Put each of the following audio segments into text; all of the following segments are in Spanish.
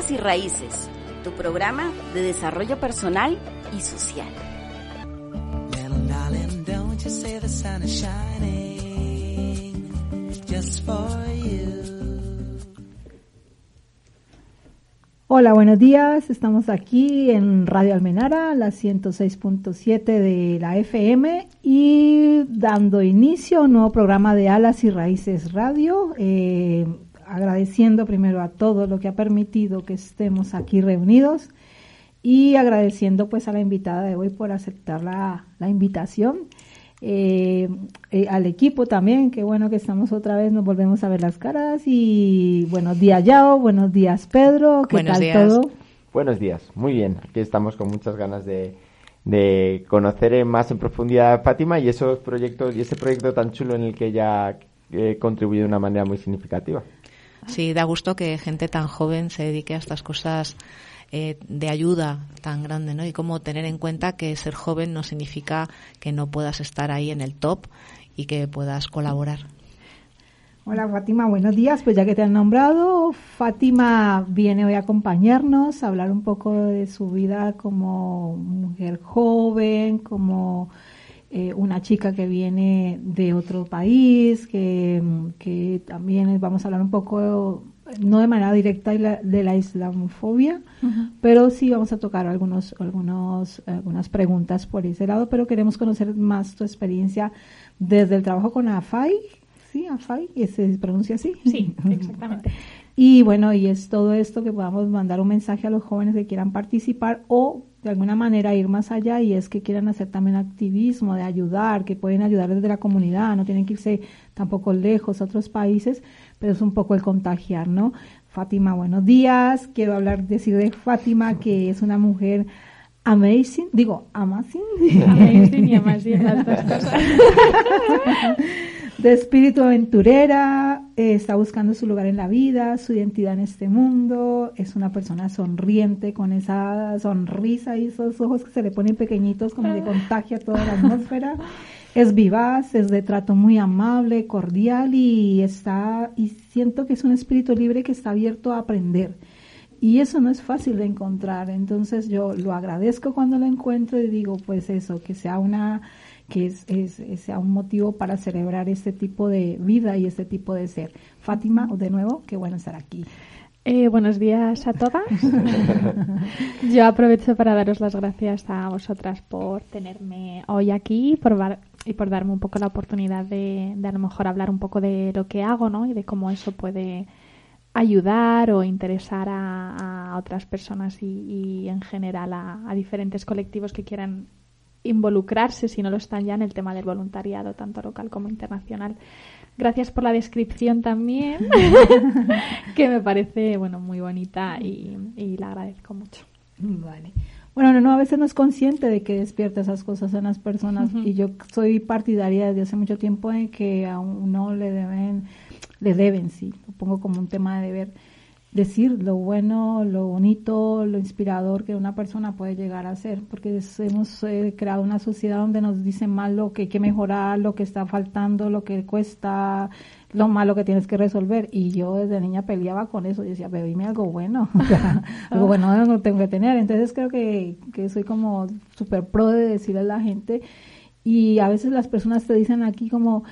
Alas y Raíces, tu programa de desarrollo personal y social. Hola, buenos días. Estamos aquí en Radio Almenara, la 106.7 de la FM y dando inicio a un nuevo programa de Alas y Raíces Radio. Eh, agradeciendo primero a todo lo que ha permitido que estemos aquí reunidos y agradeciendo pues a la invitada de hoy por aceptar la, la invitación. Eh, eh, al equipo también, qué bueno que estamos otra vez, nos volvemos a ver las caras y buenos días Yao, buenos días Pedro, ¿qué buenos tal días. todo? Buenos días, muy bien, aquí estamos con muchas ganas de, de conocer más en profundidad a Fátima y esos proyectos y ese proyecto tan chulo en el que ella ha eh, contribuido de una manera muy significativa. Sí, da gusto que gente tan joven se dedique a estas cosas eh, de ayuda tan grande, ¿no? Y cómo tener en cuenta que ser joven no significa que no puedas estar ahí en el top y que puedas colaborar. Hola Fátima, buenos días. Pues ya que te han nombrado, Fátima viene hoy a acompañarnos, a hablar un poco de su vida como mujer joven, como eh, una chica que viene de otro país, que, que también vamos a hablar un poco, no de manera directa de la, de la islamofobia, pero sí vamos a tocar algunos, algunos, algunas preguntas por ese lado, pero queremos conocer más tu experiencia desde el trabajo con AFAI, ¿sí? AFAI, ¿se pronuncia así? Sí, exactamente. Y bueno, y es todo esto que podamos mandar un mensaje a los jóvenes que quieran participar o de alguna manera ir más allá y es que quieran hacer también activismo, de ayudar, que pueden ayudar desde la comunidad, no tienen que irse tampoco lejos a otros países, pero es un poco el contagiar, ¿no? Fátima, buenos días. Quiero hablar, decir de Fátima que es una mujer amazing, digo, amazing. Amazing y amazing, las dos cosas. de espíritu aventurera, eh, está buscando su lugar en la vida, su identidad en este mundo, es una persona sonriente con esa sonrisa y esos ojos que se le ponen pequeñitos como que contagia toda la atmósfera. Es vivaz, es de trato muy amable, cordial y está y siento que es un espíritu libre que está abierto a aprender. Y eso no es fácil de encontrar, entonces yo lo agradezco cuando lo encuentro y digo, pues eso, que sea una que es, es, sea un motivo para celebrar este tipo de vida y este tipo de ser. Fátima, de nuevo, qué bueno estar aquí. Eh, buenos días a todas. Yo aprovecho para daros las gracias a vosotras por tenerme hoy aquí por y por darme un poco la oportunidad de, de, a lo mejor hablar un poco de lo que hago ¿no? y de cómo eso puede ayudar o interesar a, a otras personas y, y, en general a, a diferentes colectivos que quieran involucrarse, si no lo están ya, en el tema del voluntariado, tanto local como internacional. Gracias por la descripción también, que me parece bueno muy bonita y, y, la agradezco mucho. Vale. Bueno, no, no, a veces no es consciente de que despierta esas cosas en las personas uh -huh. y yo soy partidaria desde hace mucho tiempo de que a uno le deben, le deben, sí, lo pongo como un tema de deber, decir lo bueno, lo bonito, lo inspirador que una persona puede llegar a ser, porque hemos eh, creado una sociedad donde nos dicen mal lo que hay que mejorar, lo que está faltando, lo que cuesta, lo malo que tienes que resolver. Y yo desde niña peleaba con eso, y decía, pero dime algo bueno, sea, algo bueno no tengo que tener. Entonces creo que, que soy como súper pro de decirle a la gente, y a veces las personas te dicen aquí como,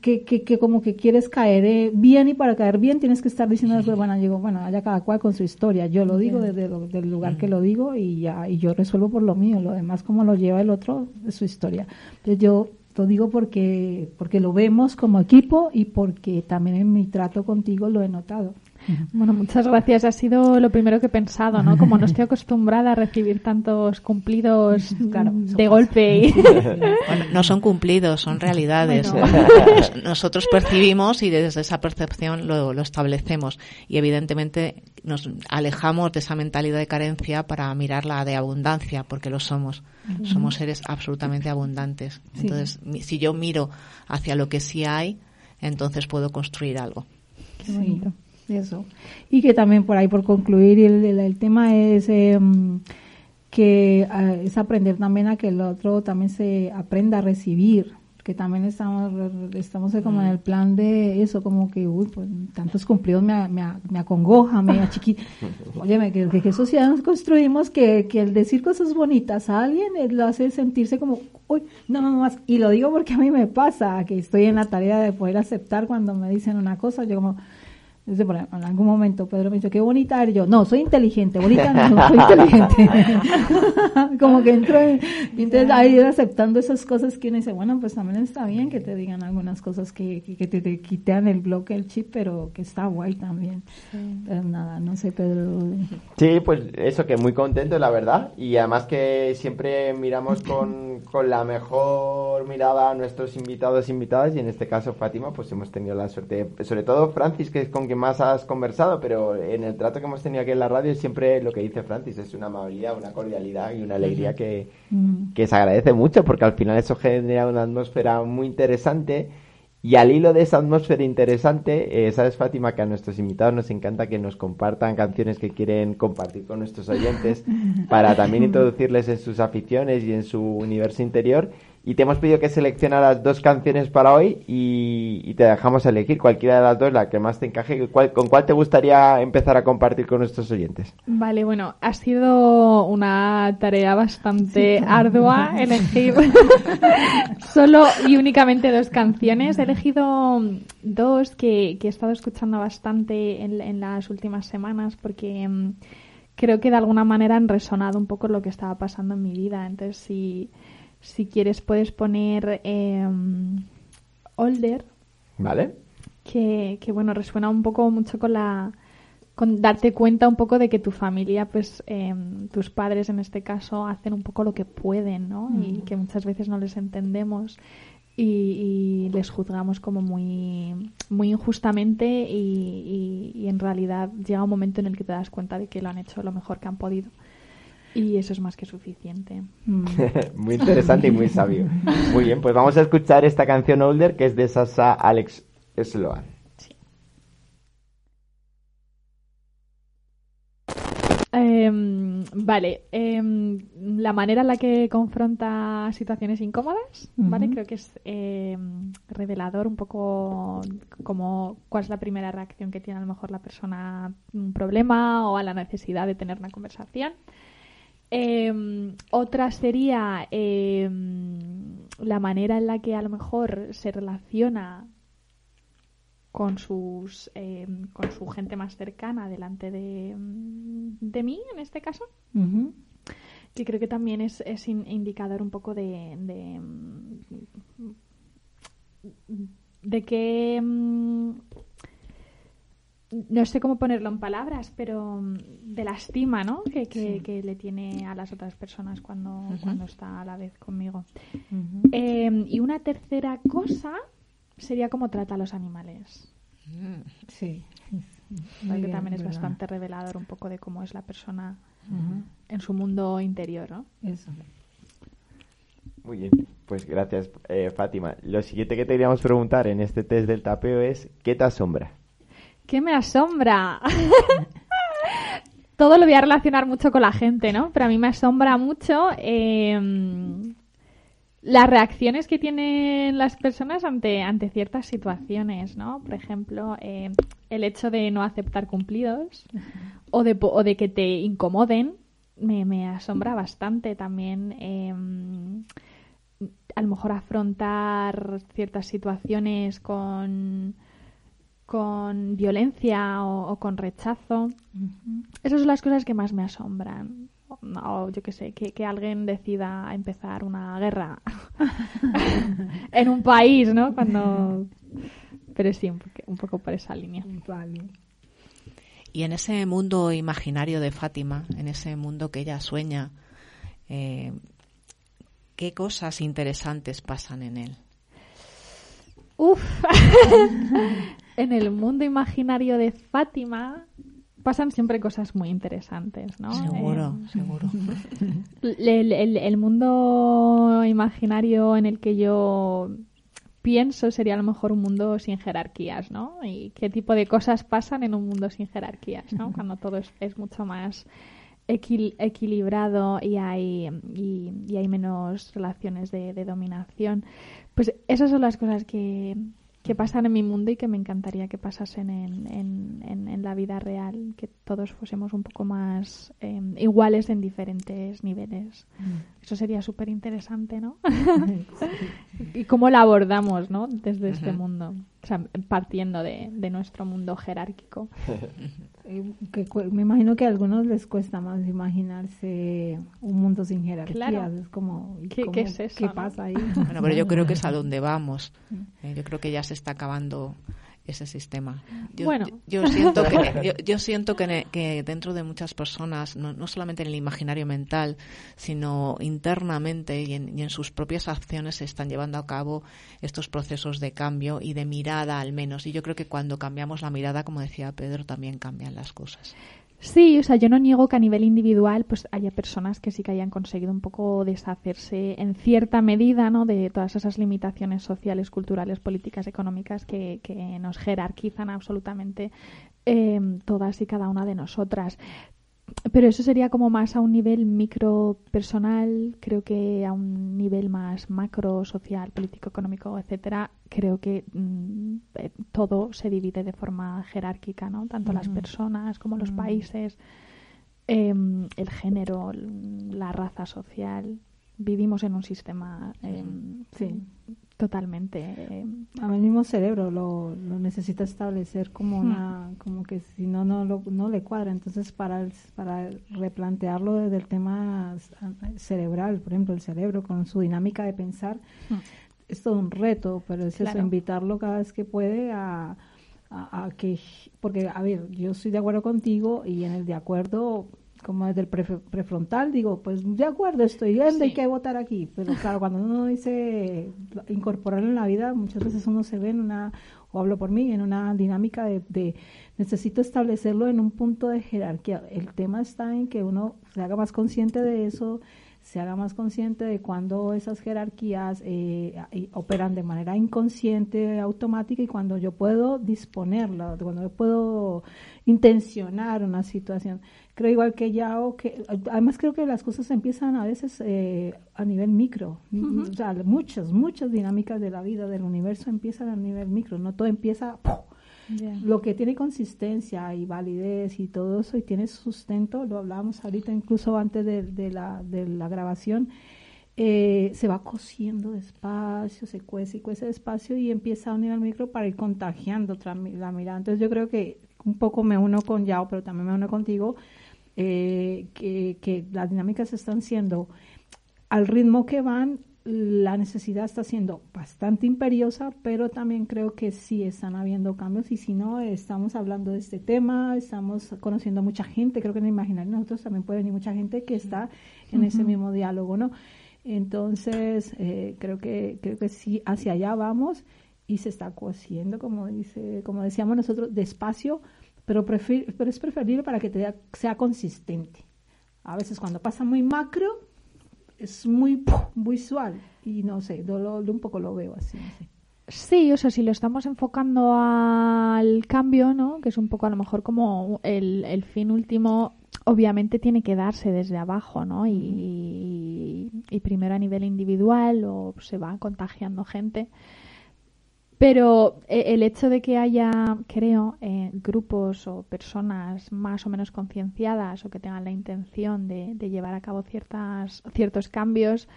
que, que, que, como que quieres caer eh, bien y para caer bien tienes que estar diciendo después, bueno, digo, bueno, haya cada cual con su historia. Yo lo digo desde del lugar que lo digo y ya, y yo resuelvo por lo mío. Lo demás, como lo lleva el otro, es su historia. Entonces yo lo digo porque, porque lo vemos como equipo y porque también en mi trato contigo lo he notado. Bueno, muchas gracias. Ha sido lo primero que he pensado, ¿no? Como no estoy acostumbrada a recibir tantos cumplidos claro, de golpe. Y... Bueno, no son cumplidos, son realidades. Bueno. Nosotros percibimos y desde esa percepción lo, lo, establecemos. Y evidentemente nos alejamos de esa mentalidad de carencia para mirarla de abundancia, porque lo somos. Somos seres absolutamente abundantes. Sí. Entonces, si yo miro hacia lo que sí hay, entonces puedo construir algo. Qué bonito. Sí eso. Y que también por ahí, por concluir, el, el, el tema es eh, que uh, es aprender también a que el otro también se aprenda a recibir, que también estamos estamos como en el plan de eso, como que, uy, pues tantos cumplidos me, me, me acongoja, me achiquita. Óyeme, que, que qué sociedad nos construimos que, que el decir cosas bonitas a alguien eh, lo hace sentirse como, uy, no, no, más. Y lo digo porque a mí me pasa, que estoy en la tarea de poder aceptar cuando me dicen una cosa, yo como, en algún momento Pedro me dice, qué bonita eres. Yo, no, soy inteligente, bonita no, soy inteligente. Como que entro en, entonces ahí aceptando esas cosas que uno dice, bueno, pues también está bien que te digan algunas cosas que, que, te, te, quitean el bloque, el chip, pero que está guay también. Pero nada, no sé, Pedro. Sí, pues eso, que muy contento, la verdad. Y además que siempre miramos con, con la mejor mirada a nuestros invitados e invitadas, y en este caso Fátima, pues hemos tenido la suerte, sobre todo Francis, que es con quien más has conversado, pero en el trato que hemos tenido aquí en la radio siempre lo que dice Francis es una amabilidad, una cordialidad y una alegría que, que se agradece mucho porque al final eso genera una atmósfera muy interesante. Y al hilo de esa atmósfera interesante, eh, sabes Fátima que a nuestros invitados nos encanta que nos compartan canciones que quieren compartir con nuestros oyentes para también introducirles en sus aficiones y en su universo interior y te hemos pedido que seleccionaras dos canciones para hoy y, te dejamos elegir cualquiera de las dos, la que más te encaje. ¿Con cuál te gustaría empezar a compartir con nuestros oyentes? Vale, bueno, ha sido una tarea bastante ardua elegir solo y únicamente dos canciones. He elegido dos que, he estado escuchando bastante en, las últimas semanas porque mm, creo que de alguna manera han resonado un poco lo que estaba pasando en mi vida. Entonces, si... Si quieres puedes poner eh, Older. Vale. Que, que, bueno, resuena un poco mucho con la con darte cuenta un poco de que tu familia, pues em, tus padres en este caso, hacen un poco lo que pueden, ¿no? Y mm. que muchas veces no les entendemos y, les juzgamos como muy, muy injustamente y, y, en realidad llega un momento en el que te das cuenta de que lo han hecho lo mejor que han podido. Y eso es más que suficiente. Mm. muy interesante y muy sabio. Muy bien, pues vamos a escuchar esta canción Older que es de Sasa Alex Sloan. Em, vale, em, la manera en la que confronta situaciones incómodas, ¿vale? Creo que es em, revelador un poco como cuál es la primera reacción que tiene a lo mejor la persona a un problema o a la necesidad de tener una conversación. Em, otra sería em, la manera en la que a lo mejor se relaciona con sus em, con su gente más cercana delante de, de mí en este caso. Que creo que también es, es indicador un poco de de, de que no sé cómo ponerlo en palabras, pero mm, de la estima, ¿no? Que, que, le tiene a las otras personas cuando, cuando está a la vez conmigo. Em, y una tercera cosa sería cómo trata a los animales. Mm. Sí. que también es bastante revelador un poco de cómo es la persona en su mundo interior, ¿no? Eso. Muy bien, pues gracias, eh, Fátima. Lo siguiente que te queríamos preguntar en este test del tapeo es, ¿qué te asombra? ¿Qué me asombra? Todo lo voy a relacionar mucho con la gente, ¿no? Pero a mí me asombra mucho em, las reacciones que tienen las personas ante, ante ciertas situaciones, ¿no? Por ejemplo, em, el hecho de no aceptar cumplidos o de, o de que te incomoden me, me asombra bastante también. Em, a lo mejor afrontar ciertas situaciones con con violencia o, con rechazo. Esas son las cosas que más me asombran. O yo qué sé, que, alguien decida empezar una guerra en un país, ¿no? Cuando... Pero sí, un, poco por esa línea. Y en ese mundo imaginario de Fátima, en ese mundo que ella sueña, eh, ¿qué cosas interesantes pasan en él? Uf, en el mundo imaginario de Fátima pasan siempre cosas muy interesantes, ¿no? Seguro, eh, seguro. El, mundo imaginario en el que yo pienso sería a lo mejor un mundo sin jerarquías, ¿no? Y qué tipo de cosas pasan en un mundo sin jerarquías, ¿no? Cuando todo es, mucho más equilibrado y hay, y, hay menos relaciones de, de dominación. Pues esas son las cosas que, que pasan en mi mundo y que me encantaría que pasasen en, en, en, la vida real, que todos fuésemos un poco más em, iguales en diferentes niveles. Mm. Eso sería súper interesante, ¿no? y cómo la abordamos, ¿no? Desde este mundo, o sea, partiendo de, de nuestro mundo jerárquico. Eh, me imagino que a algunos les cuesta más imaginarse un mundo sin jerarquía. Es como, ¿Qué, ¿qué es eso, ¿qué pasa ahí? Bueno, pero yo creo que es a donde vamos. Eh, yo creo que ya se está acabando ese sistema. Yo, bueno. yo, siento que, yo, siento que, dentro de muchas personas, no, solamente en el imaginario mental, sino internamente y en, y en, sus propias acciones se están llevando a cabo estos procesos de cambio y de mirada al menos. Y yo creo que cuando cambiamos la mirada, como decía Pedro, también cambian las cosas. Sí, o sea, yo no niego que a nivel individual pues haya personas que sí que hayan conseguido un poco deshacerse en cierta medida, ¿no? De todas esas limitaciones sociales, culturales, políticas, económicas que, que nos jerarquizan absolutamente eh, todas y cada una de nosotras pero eso sería como más a un nivel micro personal, creo que a un nivel más macro, social, político, económico, etcétera, creo que mm, eh, todo se divide de forma jerárquica, ¿no? Tanto las personas como los países, em, el género, la raza social. Vivimos en un sistema em, sí. Totalmente. Eh, a el mismo cerebro lo, lo necesita establecer como una, como que si no, no, no le cuadra. Entonces, para, para replantearlo desde el tema cerebral, por ejemplo, el cerebro con su dinámica de pensar, es todo un reto, pero es eso, invitarlo cada vez que puede a, a, que, porque, a ver, yo estoy de acuerdo contigo y en el de acuerdo como desde el prefrontal, digo, pues de acuerdo, estoy viendo, hay que votar aquí. Pero claro, cuando uno dice incorporarlo en la vida, muchas veces uno se ve en una, o hablo por mí, en una dinámica de, de necesito establecerlo en un punto de jerarquía. El tema está en que uno se haga más consciente de eso, se haga más consciente de cuando esas jerarquías eh, operan de manera inconsciente, automática, y cuando yo puedo disponerla, cuando yo puedo intencionar una situación. Creo igual que ya, o que además creo que las cosas empiezan a veces eh, a nivel micro, o sea, muchas, muchas dinámicas de la vida, del universo empiezan a nivel micro, no todo empieza... Lo que tiene consistencia y validez y todo eso y tiene sustento, lo hablábamos ahorita incluso antes de, la, de la grabación, eh, se va cociendo despacio, se cuece y cuece despacio y empieza a unir al micro para ir contagiando otra, la mirada. Entonces yo creo que un poco me uno con Yao, pero también me uno contigo, eh, que, que las dinámicas están siendo al ritmo que van la necesidad está siendo bastante imperiosa, pero también creo que sí están habiendo cambios y si no, estamos hablando de este tema, estamos conociendo a mucha gente, creo que en imaginar nosotros también puede venir mucha gente que está en ese mismo diálogo, ¿no? Entonces, eh, creo que creo que sí, hacia allá vamos y se está cociendo, como dice, como decíamos nosotros, despacio, pero, pero es preferible para que te sea consistente. A veces cuando pasa muy macro, es muy visual y no sé, lo, un poco lo veo así. Sí, o sea, si lo estamos enfocando al cambio, ¿no? Que es un poco a lo mejor como el, el fin último, obviamente tiene que darse desde abajo, ¿no? Y primero a nivel individual o se va contagiando gente. Pero eh, el hecho de que haya, creo, eh, grupos o personas más o menos concienciadas o que tengan la intención de, llevar a cabo ciertas, ciertos cambios,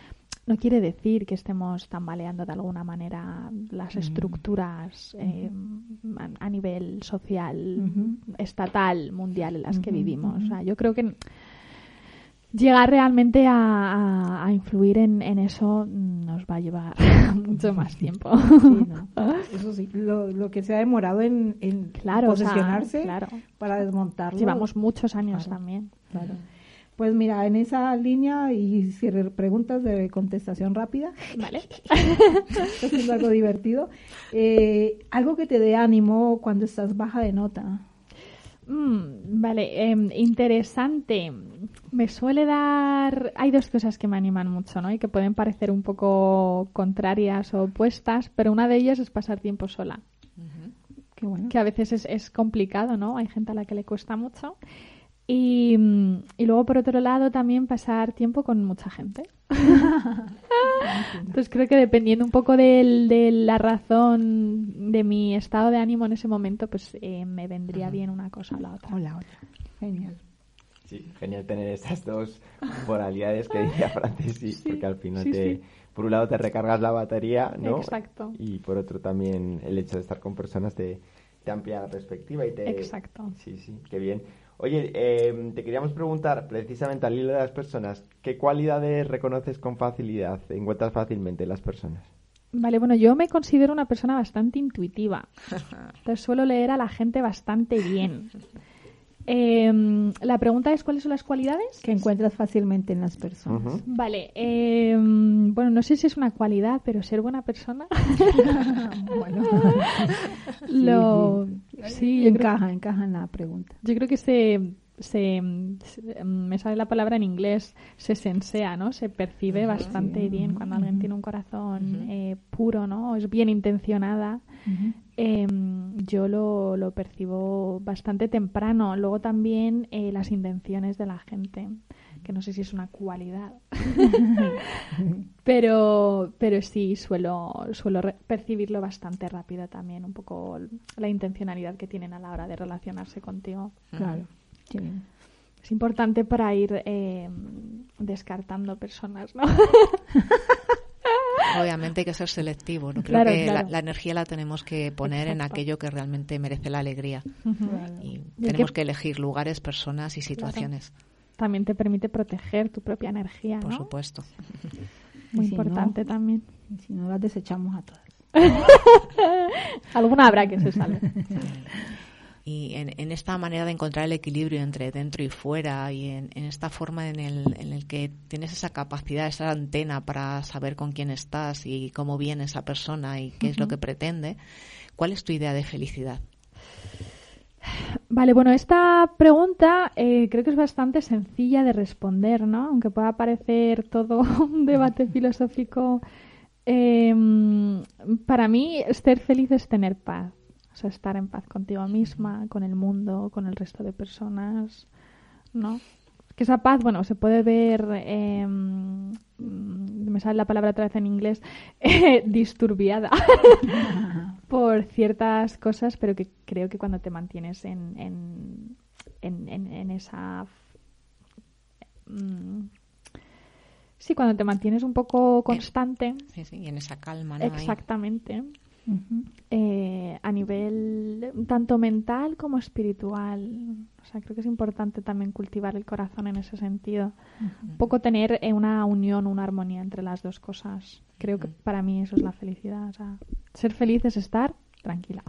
no quiere decir que estemos tambaleando de alguna manera las mm. estructuras eh, a, nivel social, estatal, mundial en las que vivimos. O sea, yo creo que llegar realmente a, influir en, eso nos va a llevar mucho más tiempo. Eso sí, lo, que se ha demorado en, en posicionarse para desmontarlo. Llevamos muchos años también. Pues mira, en esa línea y si preguntas de contestación rápida, vale, es algo divertido. Eh, algo que te dé ánimo cuando estás baja de nota. Mm, vale, em, interesante. Me suele dar. Hay dos cosas que me animan mucho, ¿no? Y que pueden parecer un poco contrarias o opuestas, pero una de ellas es pasar tiempo sola. Que a veces es, es, complicado, ¿no? Hay gente a la que le cuesta mucho. Y, y, luego, por otro lado, también pasar tiempo con mucha gente. Entonces creo que dependiendo un poco de, de, la razón de mi estado de ánimo en ese momento, pues eh, me vendría bien una cosa o la otra. O la otra. Genial. Sí, genial tener estas dos moralidades que decía Francis, sí, porque al final te, por un lado te recargas la batería, ¿no? Exacto. Y por otro también el hecho de estar con personas te, te amplía la perspectiva y te... Exacto. Sí, sí, qué bien. Oye, eh, te queríamos preguntar precisamente al hilo de las personas, ¿qué cualidades reconoces con facilidad, encuentras fácilmente en las personas? Vale, bueno, yo me considero una persona bastante intuitiva. Entonces suelo leer a la gente bastante bien. Eh, la pregunta es cuáles son las cualidades que encuentras fácilmente en las personas. Uh -huh. Vale, eh, bueno, no sé si es una cualidad, pero ser buena persona. bueno, lo, sí, sí encaja, creo, encaja en la pregunta. Yo creo que se, se, se, me sale la palabra en inglés, se sensea, ¿no? Se percibe uh -huh, bastante sí. bien cuando alguien tiene un corazón eh, puro, ¿no? Es bien intencionada. Eh, yo lo, lo, percibo bastante temprano. Luego también eh, las intenciones de la gente, que no sé si es una cualidad, pero, pero sí suelo, suelo percibirlo bastante rápido también, un poco la intencionalidad que tienen a la hora de relacionarse contigo. Claro. Sí. Es importante para ir eh, descartando personas, ¿no? Obviamente hay que ser selectivo. ¿no? Creo Claro, que claro. La, la energía la tenemos que poner en aquello que realmente merece la alegría. Y Y tenemos que- que elegir lugares, personas y situaciones, También te permite proteger tu propia energía, por supuesto. Muy si no- importante también. Y Si no, las desechamos a todas. Alguna habrá que se salve. Y en, en esta manera de encontrar el equilibrio entre dentro y fuera y en, en esta forma en el, en el que tienes esa capacidad, esa antena para saber con quién estás y cómo viene esa persona y qué es lo que pretende, ¿cuál es tu idea de felicidad? Vale, bueno, esta pregunta eh, creo que es bastante sencilla de responder, ¿no? Aunque pueda parecer todo un debate filosófico. eh, para mí, ser feliz es tener paz. Sea, estar en paz contigo misma, con el mundo, con el resto de personas, ¿no? Que esa paz, bueno, se puede ver, eh, me sale la palabra otra vez en inglés, eh, disturbiada por ciertas cosas, pero que creo que cuando te mantienes en, en, en, en- en esa... mm, sí, cuando te mantienes un poco constante, Sí, sí, y en esa calma, ¿no? Ahí. Eh, a nivel tanto mental como espiritual. O sea, creo que es importante también cultivar el corazón en ese sentido. Un poco tener eh, una unión, una armonía entre las dos cosas. Creo que para mí eso es la felicidad. O sea, ser feliz es estar tranquila.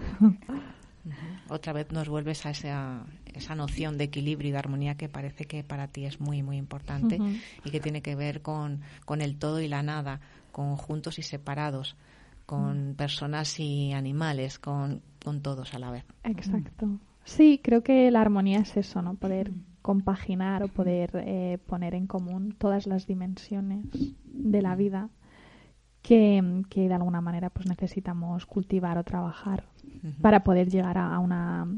Otra vez nos vuelves a esa, esa noción de equilibrio y de armonía que parece que para ti es muy, muy importante y que tiene que ver con, con el todo y la nada, con juntos y separados, con personas y animales, con, con todos a la vez. Exacto. Sí, creo que la armonía es eso, ¿no? Poder compaginar o poder eh, poner en común todas las dimensiones de la vida que, que de alguna manera pues necesitamos cultivar o trabajar para poder llegar a, a una,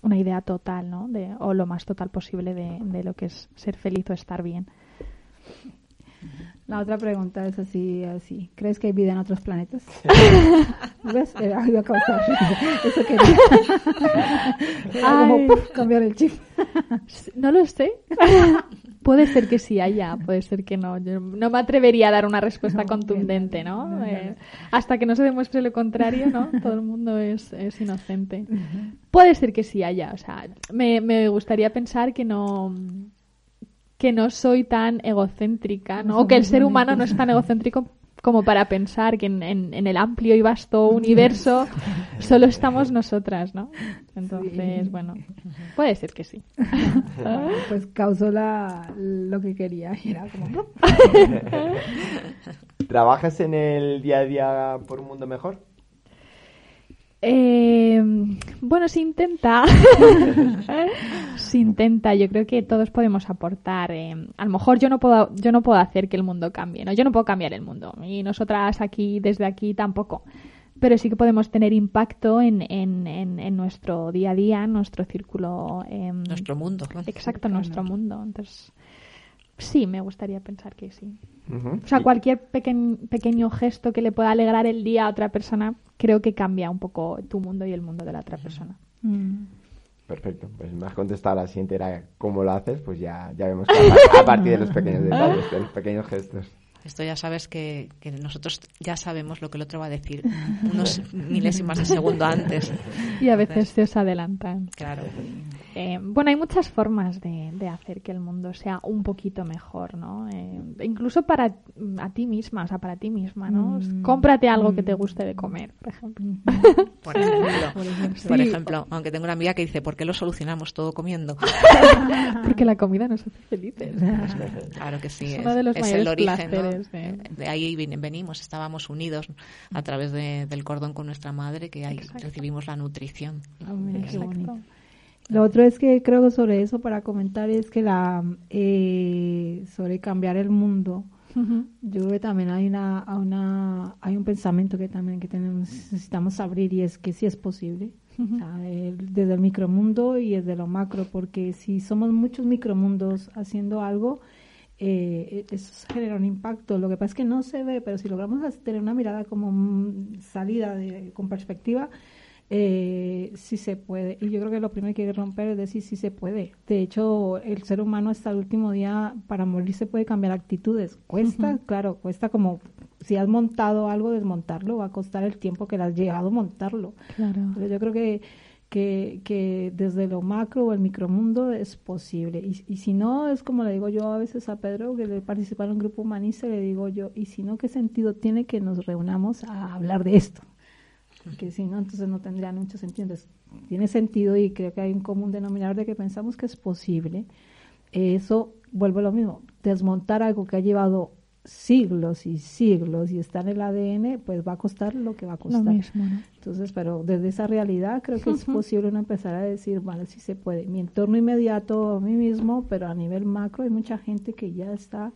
una idea total, ¿no? De, o lo más total posible de, de lo que es ser feliz o estar bien. La otra pregunta es así, así. ¿Crees que hay vida en otros planetas? ¿Ves? Era iba a causar. Eso quería. Como Ay. ¡puf! cambiar el chip. No lo sé. puede ser que sí haya, puede ser que no. Yo no me atrevería a dar una respuesta No, contundente, ¿no? no, no, Eh, hasta que no se demuestre lo contrario, ¿no? Todo el mundo es, es inocente. Puede ser que sí haya, o sea, me, me gustaría pensar que no que no soy tan egocéntrica, ¿no? O que el ser humano no es tan egocéntrico como para pensar que en, en- en el amplio y vasto universo solo estamos nosotras, ¿no? Entonces, Sí. bueno, puede ser que sí. Pues causó la, lo que quería. Era como. ¿Trabajas en el día a día por un mundo mejor? Eh, bueno, se intenta. Se intenta. Yo creo que todos podemos aportar. eh, a lo mejor yo no puedo, yo no puedo hacer que el mundo cambie, ¿no? Yo no puedo cambiar el mundo y nosotras aquí, desde aquí, tampoco. pero sí que podemos tener impacto en, en, en, nuestro día a día, en nuestro círculo. En... Nuestro mundo. Exacto, nuestro mundo. Entonces, sí, me gustaría pensar que sí. O sea, cualquier pequeño gesto que le pueda alegrar el día a otra persona, creo que cambia un poco tu mundo y el mundo de la otra persona. Mm. Perfecto, pues me has contestado la siguiente era cómo lo haces, pues ya, ya vemos que a, partir de los pequeños detalles, de los pequeños gestos. Esto ya sabes que, que, nosotros ya sabemos lo que el otro va a decir unos milésimas de segundo antes. Y a veces se os adelantan. Claro. Eh, bueno, hay muchas formas de, de, hacer que el mundo sea un poquito mejor, ¿no? Eh, incluso para a ti misma, o sea, para ti misma, ¿no? Mm. Cómprate algo que te guste de comer, por ejemplo. Mm. Por ejemplo, por ejemplo, aunque tengo una amiga que dice, ¿por qué lo solucionamos todo comiendo? Porque la comida nos hace felices. claro que sí, es, es el origen, de... ahí venimos, estábamos unidos a través del cordón con nuestra madre, que ahí recibimos la nutrición. Ah, lo otro es que creo sobre eso para comentar es que la eh, sobre cambiar el mundo. Yo creo que también hay una, una hay un pensamiento que también que tenemos necesitamos abrir y es que sí es posible. Desde el micromundo y desde lo macro porque si somos muchos micromundos haciendo algo eh, eso genera un impacto. Lo que pasa es que no se ve, pero si logramos tener una mirada como salida de, con perspectiva, eh, sí se puede. Y yo creo que lo primero que hay que romper es decir si se puede. De hecho, el ser humano hasta el último día para morir se puede cambiar actitudes. Cuesta, claro, cuesta como si has montado algo, desmontarlo va a costar el tiempo que le has llegado a montarlo. Claro. Pero yo creo que que, que, desde lo macro o el micromundo es posible. Y, y, si no, es como le digo yo a veces a Pedro, que le participa en un grupo humanista, le digo yo, y si no, ¿qué sentido tiene que nos reunamos a hablar de esto? Porque si no, entonces no tendría mucho sentido. Entonces, tiene sentido y creo que hay un común denominador de que pensamos que es posible. Eso, vuelvo a lo mismo, desmontar algo que ha llevado siglos y siglos y está en el ADN, pues va a costar lo que va a costar. Entonces, pero desde esa realidad creo que es posible uno empezar a decir, vale, sí se puede. Mi entorno inmediato a mí mismo, pero a nivel macro hay mucha gente que ya está.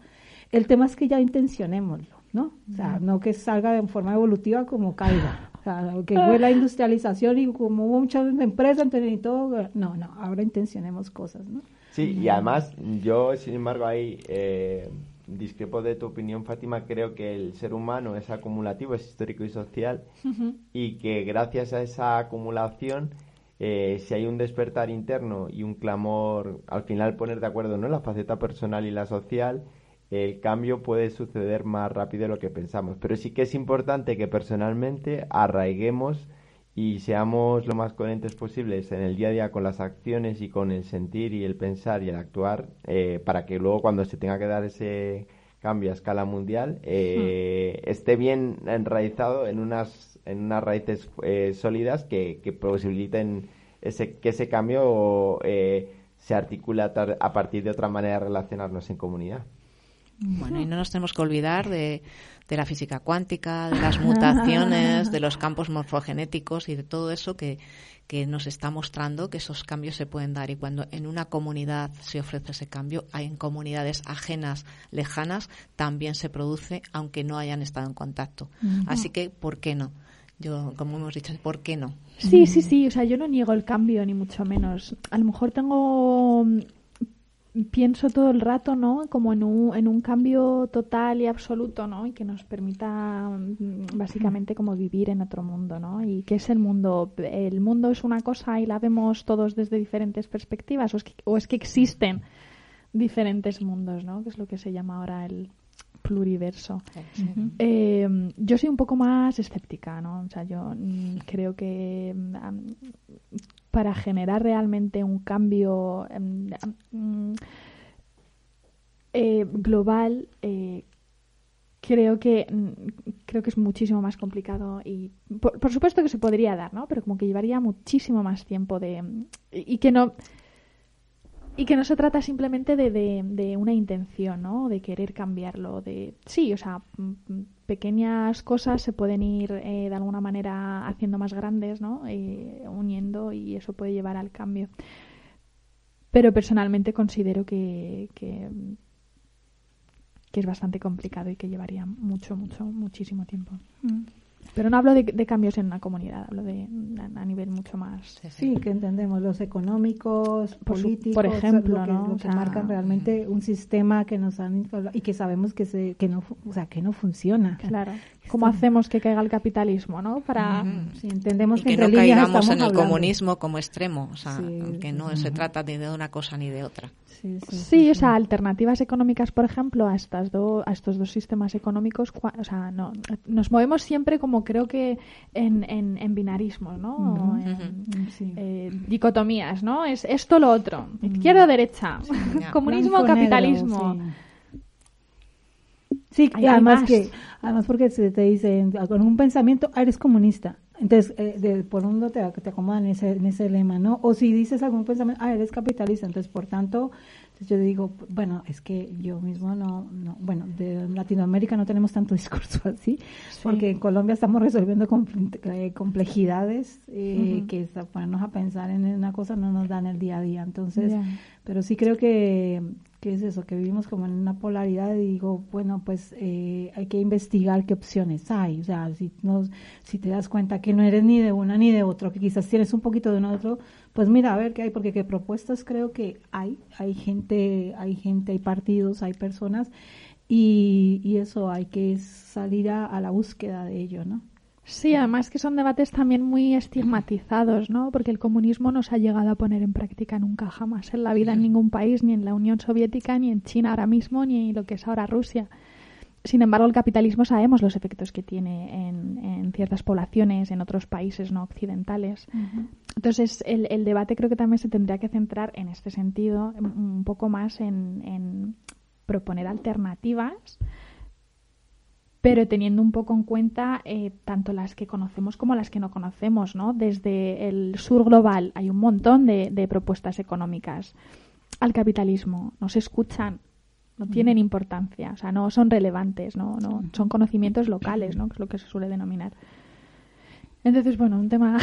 El tema es que ya intencionémoslo, ¿no? O sea, no que salga de forma evolutiva como caiga. O sea, que fue la industrialización y como hubo muchas empresas y todo, no, no, ahora intencionemos cosas, ¿no? Sí, y además yo, sin embargo, ahí eh, discrepo de tu opinión, Fátima. Creo que el ser humano es acumulativo, es histórico y social, y que gracias a esa acumulación, eh, si hay un despertar interno y un clamor, al final poner de acuerdo ¿no? la faceta personal y la social, el cambio puede suceder más rápido de lo que pensamos. Pero sí que es importante que personalmente arraiguemos y seamos lo más coherentes posibles en el día a día con las acciones y con el sentir y el pensar y el actuar eh, para que luego cuando se tenga que dar ese cambio a escala mundial eh, hmm. esté bien enraizado en unas en unas raíces eh, sólidas que, que, posibiliten ese que ese cambio se articule a partir de otra manera de relacionarnos en comunidad. Bueno, y no nos tenemos que olvidar de, de la física cuántica, de las mutaciones, de los campos morfogenéticos y de todo eso que, que nos está mostrando que esos cambios se pueden dar. Y cuando en una comunidad se ofrece ese cambio, hay en comunidades ajenas, lejanas, también se produce, aunque no hayan estado en contacto. Así que, ¿por qué no? Yo, como hemos dicho, ¿por qué no? Sí, sí, sí. O sea, yo no niego el cambio, ni mucho menos. A lo mejor tengo pienso todo el rato, ¿no? Como en un, en un cambio total y absoluto, ¿no? Y que nos permita mm, básicamente como vivir en otro mundo, ¿no? Y qué es el mundo. El mundo es una cosa y la vemos todos desde diferentes perspectivas, o es que, o es que existen diferentes mundos, ¿no? Que es lo que se llama ahora el pluriverso. Eh, yo soy un poco más escéptica, ¿no? O sea, yo mm, creo que mm, para generar realmente un cambio em, em, eh, global eh, creo que mm, creo que es muchísimo más complicado y por, supuesto que se podría dar no pero como que llevaría muchísimo más tiempo de y que no y que no se trata simplemente de, de, una intención, ¿no? De querer cambiarlo, de... Sí, o sea, pequeñas cosas se pueden ir eh, de alguna manera haciendo más grandes, ¿no? Eh, uniendo y eso puede llevar al cambio. Pero personalmente considero que, que, es bastante complicado y que llevaría mucho, mucho, muchísimo tiempo. Mm. Pero no hablo de, cambios en una comunidad, hablo de a, nivel mucho más. Sí, que entendemos los económicos, políticos, por ejemplo, lo que, marcan realmente un sistema que nos han y que sabemos que se, que no, o sea, que no funciona. Claro. ¿Cómo hacemos que caiga el capitalismo, no? Para entendemos que, no caigamos en el comunismo como extremo, o sea, que no se trata ni de una cosa ni de otra. Sí, o sea, alternativas económicas, por ejemplo, a estas a estos dos sistemas económicos, o sea, no, nos movemos siempre como creo que en, en, binarismos, ¿no? Eh, dicotomías, ¿no? Es esto lo otro, izquierda derecha, comunismo, capitalismo. Sí, además que, además porque se te dice con un pensamiento, ah, eres comunista. Entonces, eh, por un lado te, te acomodan en ese, en ese lema, ¿no? O si dices algún pensamiento, ah, eres capitalista. Entonces, por tanto, yo digo, bueno, es que yo mismo no, no, bueno, de Latinoamérica no tenemos tanto discurso así, porque en Colombia estamos resolviendo eh, complejidades eh, que ponernos a pensar en una cosa no nos dan el día a día. Entonces, pero sí creo que, que es eso, que vivimos como en una polaridad y digo, bueno, pues eh, hay que investigar qué opciones hay. O sea, si, no, si te das cuenta que no eres ni de una ni de otro, que quizás tienes un poquito de uno de otro, pues mira, a ver qué hay, porque qué propuestas creo que hay. Hay gente, hay gente, hay partidos, hay personas y, y eso hay que salir a la búsqueda de ello, ¿no? Sí, además que son debates también muy estigmatizados, ¿no? Porque el comunismo no se ha llegado a poner en práctica nunca jamás en la vida en ningún país, ni en la Unión Soviética, ni en China ahora mismo, ni en lo que es ahora Rusia. Sin embargo, el capitalismo sabemos los efectos que tiene en, ciertas poblaciones, en otros países no occidentales. Entonces, el, debate creo que también se tendría que centrar en este sentido, un poco más en proponer alternativas pero teniendo un poco en cuenta eh, tanto las que conocemos como las que no conocemos, ¿no? Desde el sur global hay un montón de, propuestas económicas al capitalismo, no se escuchan, no tienen importancia, o sea, no son relevantes, no, no son conocimientos locales, ¿no? Que es lo que se suele denominar. Entonces, bueno, un tema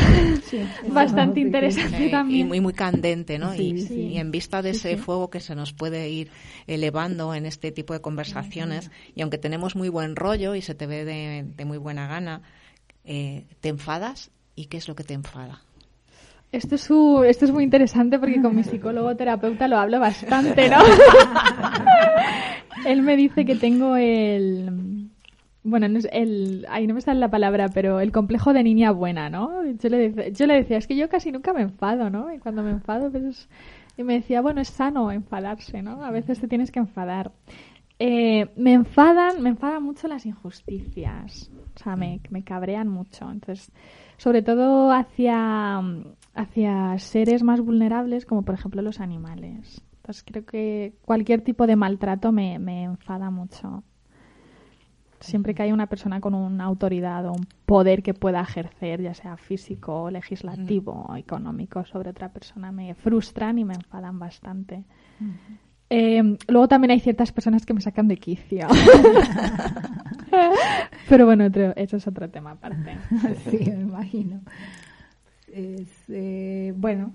bastante interesante también. Y muy, muy candente, ¿no? y, en vista de ese fuego que se nos puede ir elevando en este tipo de conversaciones, y aunque tenemos muy buen rollo y se te ve de, muy buena gana, eh, ¿te enfadas? ¿Y qué es lo que te enfada? Esto es, esto es muy interesante porque con mi psicólogo terapeuta lo hablo bastante, ¿no? Él me dice que tengo el bueno, no es el, ahí no me sale la palabra, pero el complejo de niña buena, ¿no? Yo le, yo le decía, es que yo casi nunca me enfado, ¿no? Y cuando me enfado, pues... Y me decía, bueno, es sano enfadarse, ¿no? A veces te tienes que enfadar. Eh, me enfadan, me enfadan mucho las injusticias. O sea, me, me cabrean mucho. Entonces, sobre todo hacia, hacia seres más vulnerables, como por ejemplo los animales. Entonces, creo que cualquier tipo de maltrato me, me enfada mucho siempre que hay una persona con una autoridad o un poder que pueda ejercer, ya sea físico, legislativo o económico, sobre otra persona, me frustran y me enfadan bastante. Eh, luego también hay ciertas personas que me sacan de quicio. Pero bueno, eso es otro tema aparte. sí, me imagino. Eh, bueno.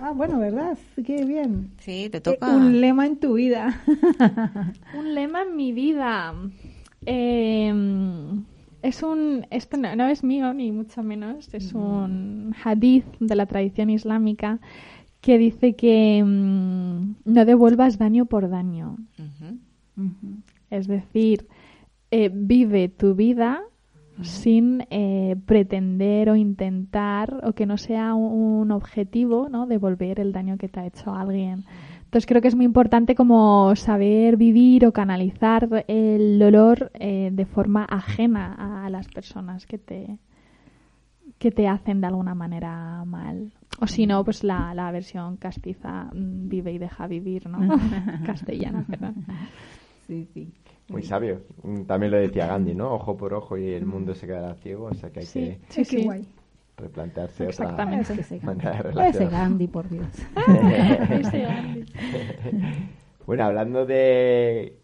Ah, bueno, ¿verdad? Qué bien. Sí, te toca. Un lema en tu vida. un lema en mi vida. Eh, es un, esto no, es mío, ni mucho menos, es un hadith de la tradición islámica que dice que mm, no devuelvas daño por daño. Es decir, eh, vive tu vida sin eh, pretender o intentar o que no sea un, objetivo ¿no? devolver el daño que te ha hecho alguien. Entonces creo que es muy importante como saber vivir o canalizar el dolor eh, de forma ajena a las personas que te que te hacen de alguna manera mal. O si no, pues la, la versión castiza mm, vive y deja vivir, ¿no? Castellana, perdón. Sí, sí. Muy sabio. También lo decía Gandhi, ¿no? Ojo por ojo y el mundo se quedará ciego. O sea que hay que... Sí, sí. Replantearse Exactamente. otra manera de. Ese Gandhi, por Dios. Ese Gandhi. bueno, hablando de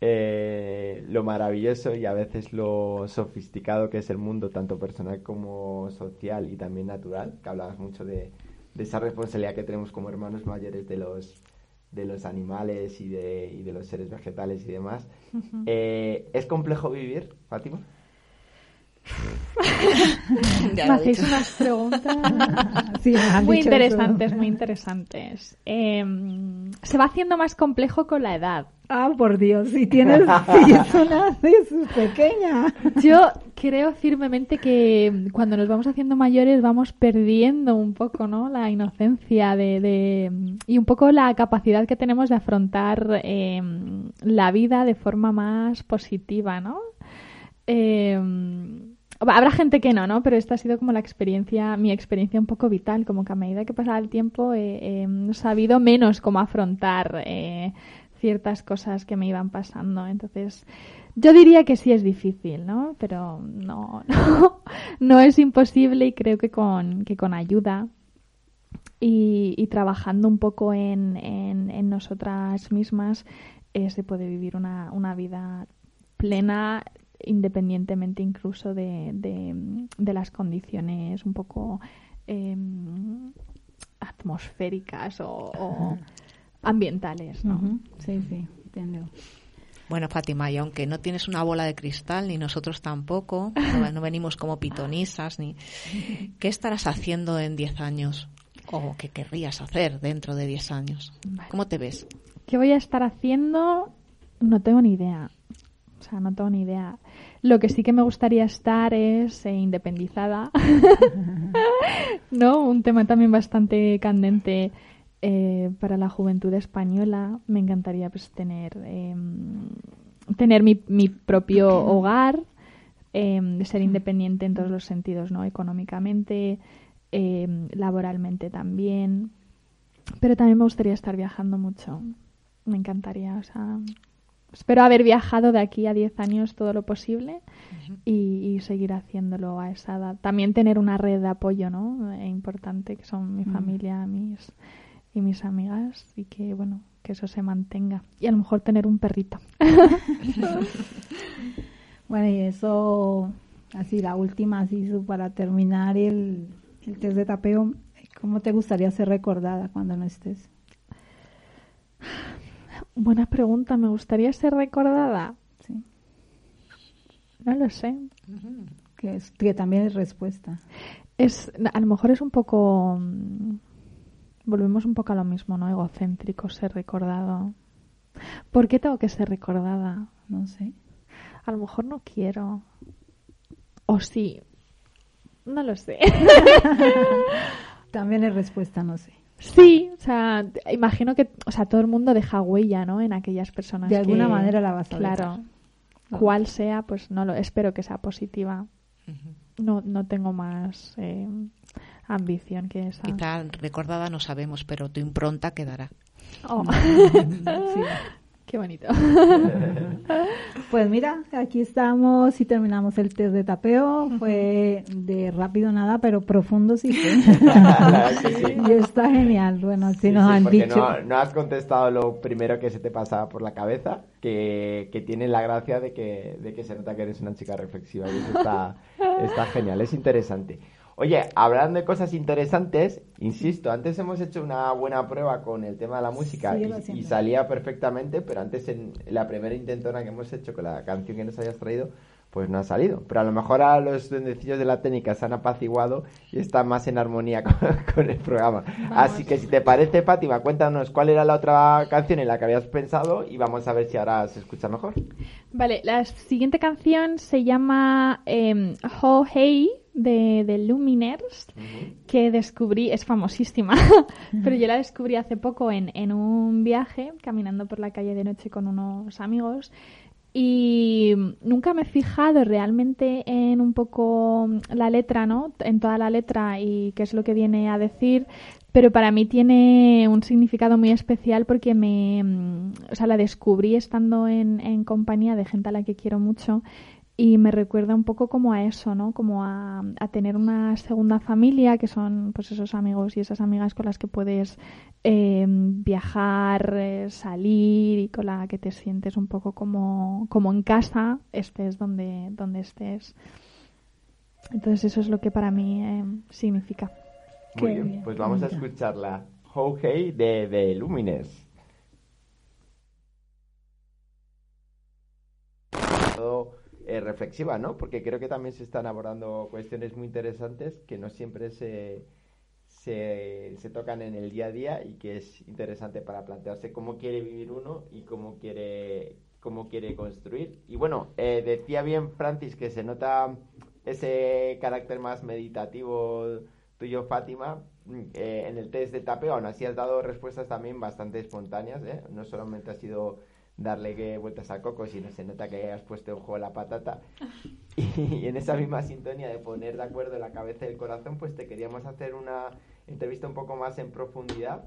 eh, lo maravilloso y a veces lo sofisticado que es el mundo, tanto personal como social y también natural, que hablabas mucho de, esa responsabilidad que tenemos como hermanos mayores de los de los animales y de, y de los seres vegetales y demás. Eh, ¿Es complejo vivir, Fátima? me hacéis unas preguntas muy interesantes, muy interesantes. Em, se va haciendo más complejo con la edad. Ah, por Dios, si tienes, si es una pequeña. Yo creo firmemente que cuando nos vamos haciendo mayores vamos perdiendo un poco, ¿no? La inocencia de, y un poco la capacidad que tenemos de afrontar em, la vida de forma más positiva, ¿no? Eh, Habrá gente que no, ¿no? Pero esta ha sido como la experiencia, mi experiencia un poco vital, como que a medida que pasaba el tiempo he sabido menos cómo afrontar eh, ciertas cosas que me iban pasando. Entonces, yo diría que sí es difícil, ¿no? Pero no, no, no es imposible y creo que con, que con ayuda y, trabajando un poco en, en, nosotras mismas eh, se puede vivir una, una vida plena independientemente incluso de, de, las condiciones un poco em, atmosféricas o, ambientales, ¿no? Sí, sí, entiendo. Bueno, Fátima, y aunque no tienes una bola de cristal, ni nosotros tampoco, no, venimos como pitonisas, ni ¿qué estarás haciendo en 10 años? ¿O qué querrías hacer dentro de 10 años? ¿Cómo te ves? ¿Qué voy a estar haciendo? No tengo ni idea. O sea, no tengo ni idea. Lo que sí que me gustaría estar es eh, independizada. ¿No? Un tema también bastante candente eh, para la juventud española. Me encantaría pues tener, em, tener mi, mi, propio hogar, em, ser independiente en todos los sentidos, ¿no? Económicamente, em, laboralmente también. Pero también me gustaría estar viajando mucho. Me encantaría, o sea, espero haber viajado de aquí a 10 años todo lo posible y, seguir haciéndolo a esa edad. También tener una red de apoyo, ¿no? Eh, importante, que son mi mm. familia, mis y mis amigas y que, bueno, que eso se mantenga. Y a lo mejor tener un perrito. bueno, y eso, así la última, así para terminar el, el test de tapeo, ¿cómo te gustaría ser recordada cuando no estés? Buena pregunta. ¿Me gustaría ser recordada? Sí. No lo sé. Que, es, que también es respuesta. Es, a lo mejor es un poco... Mm, volvemos un poco a lo mismo, ¿no? Egocéntrico, ser recordado. ¿Por qué tengo que ser recordada? No sé. A lo mejor no quiero. O sí. No lo sé. también es respuesta, no sé. Sí, o sea, imagino que, o sea, todo el mundo deja huella, ¿no? En aquellas personas. De alguna manera la vas a Claro. Cual sea, pues no lo, espero que sea positiva. No, no tengo más eh, ambición que esa. Quizá recordada no sabemos, pero tu impronta quedará. Oh. sí. Qué bonito. pues mira, aquí estamos y terminamos el test de tapeo. Fue de rápido nada, pero profundo sí Y está genial. Bueno, así nos han dicho. No, no, has contestado lo primero que se te pasaba por la cabeza, que, que tiene la gracia de que, de que se nota que eres una chica reflexiva. Y eso está, está genial, es interesante. Oye, hablando de cosas interesantes, insisto, antes hemos hecho una buena prueba con el tema de la música y, salía perfectamente, pero antes en la primera intentona que hemos hecho con la canción que nos hayas traído, pues no ha salido. Pero a lo mejor a los duendecillos de la técnica se han apaciguado y están más en armonía con, el programa. Así que si te parece, Fátima, cuéntanos cuál era la otra canción en la que habías pensado y vamos a ver si ahora se escucha mejor. Vale, la siguiente canción se llama eh, Ho Hey de, de Luminers que descubrí, es famosísima, pero yo la descubrí hace poco en, en un viaje, caminando por la calle de noche con unos amigos y nunca me he fijado realmente en un poco la letra, ¿no? En toda la letra y qué es lo que viene a decir, pero para mí tiene un significado muy especial porque me, o sea, la descubrí estando en, en compañía de gente a la que quiero mucho y me recuerda un poco como a eso, ¿no? Como a, tener una segunda familia, que son pues esos amigos y esas amigas con las que puedes em, viajar, eh, salir y con la que te sientes un poco como, como en casa, estés donde, donde estés. Entonces eso es lo que para mí em, significa. Muy bien, pues vamos a escucharla. Ho Hey de, de Lumines. Eh, reflexiva, ¿no? Porque creo que también se están abordando cuestiones muy interesantes que no siempre se, se, se, tocan en el día a día y que es interesante para plantearse cómo quiere vivir uno y cómo quiere, cómo quiere construir. Y bueno, eh, decía bien Francis que se nota ese carácter más meditativo tuyo, Fátima, eh, en el test de tapeo, aún así has dado respuestas también bastante espontáneas, ¿eh? no solamente ha sido darle vueltas a coco, sino se nota que has puesto en juego la patata. Y, en esa misma sintonía de poner de acuerdo la cabeza y el corazón, pues te queríamos hacer una entrevista un poco más en profundidad.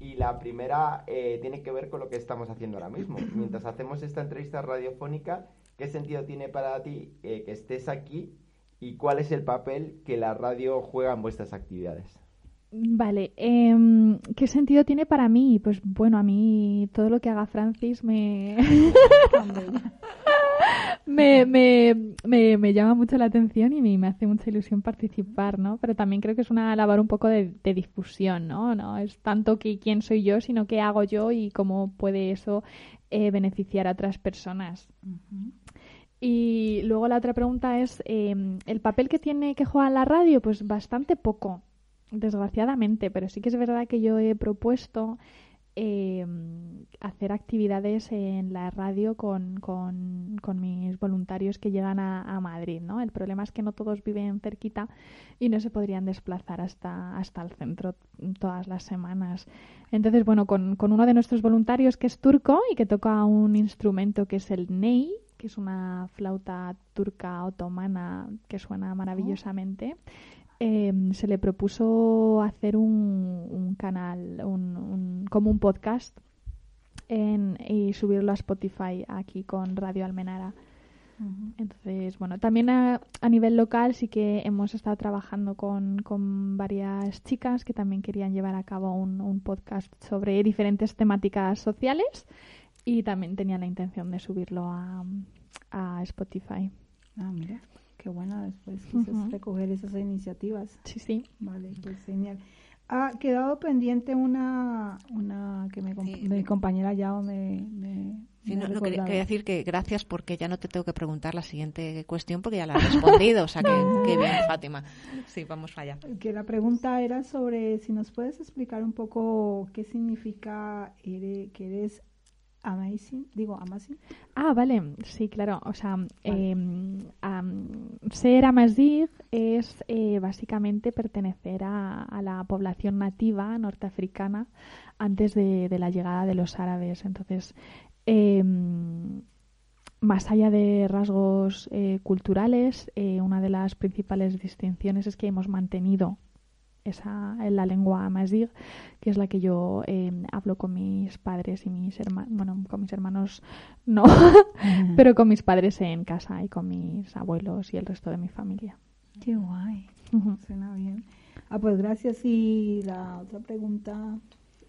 Y la primera eh, tiene que ver con lo que estamos haciendo ahora mismo. Mientras hacemos esta entrevista radiofónica, ¿qué sentido tiene para ti que estés aquí y cuál es el papel que la radio juega en vuestras actividades? Vale, em, ¿qué sentido tiene para mí? Pues bueno, a mí todo lo que haga Francis me... me, me, me, llama mucho la atención y me, hace mucha ilusión participar, ¿no? Pero también creo que es una labor un poco de, difusión, ¿no? No es tanto que quién soy yo, sino qué hago yo y cómo puede eso eh, beneficiar a otras personas. Y luego la otra pregunta es, em, ¿el papel que tiene que jugar la radio? Pues bastante poco desgraciadamente, pero sí que es verdad que yo he propuesto eh, hacer actividades en la radio con, con, mis voluntarios que llegan a, Madrid, ¿no? El problema es que no todos viven cerquita y no se podrían desplazar hasta, hasta el centro todas las semanas. Entonces, bueno, con, con uno de nuestros voluntarios que es turco y que toca un instrumento que es el ney, que es una flauta turca otomana que suena maravillosamente. Em, se le propuso hacer un, canal, un, como un podcast y subirlo a Spotify aquí con Radio Almenara. Entonces, bueno, también a, nivel local sí que hemos estado trabajando con, con varias chicas que también querían llevar a cabo un, un, podcast sobre diferentes temáticas sociales y también tenían la intención de subirlo a, a Spotify. Ah, mira. Qué bueno después recoger esas iniciativas. Sí, sí. Vale, pues genial. Ha quedado pendiente una, una que me, mi compañera ya me, me, no, quería, decir que gracias porque ya no te tengo que preguntar la siguiente cuestión porque ya la has respondido. o sea, que, bien, Fátima. Sí, vamos allá. Que la pregunta era sobre si nos puedes explicar un poco qué significa que eres Amazing, digo Amazing. Ah, vale, sí, claro. O sea, eh, ser Amazigh es eh, básicamente pertenecer a, la población nativa norteafricana antes de, la llegada de los árabes. Entonces, em, más allá de rasgos eh, culturales, eh, una de las principales distinciones es que hemos mantenido esa la lengua amazigh, que es la que yo eh, hablo con mis padres y mis hermanos, bueno, con mis hermanos no, pero con mis padres en casa y con mis abuelos y el resto de mi familia. Qué guay, suena bien. Ah, pues gracias. Y la otra pregunta.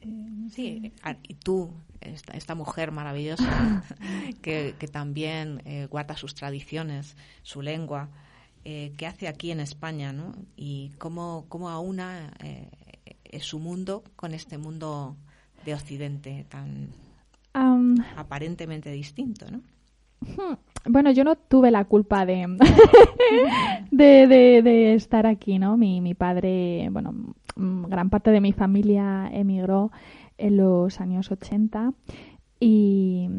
Eh, sí, ah, y tú, esta, esta mujer maravillosa, que, que también eh, guarda sus tradiciones, su lengua, eh, qué hace aquí en España, ¿no? Y cómo, cómo aúna eh, su mundo con este mundo de Occidente tan aparentemente distinto, ¿no? Hmm. Bueno, yo no tuve la culpa de, de, de, estar aquí, ¿no? Mi, mi padre, bueno, gran parte de mi familia emigró en los años 80 y,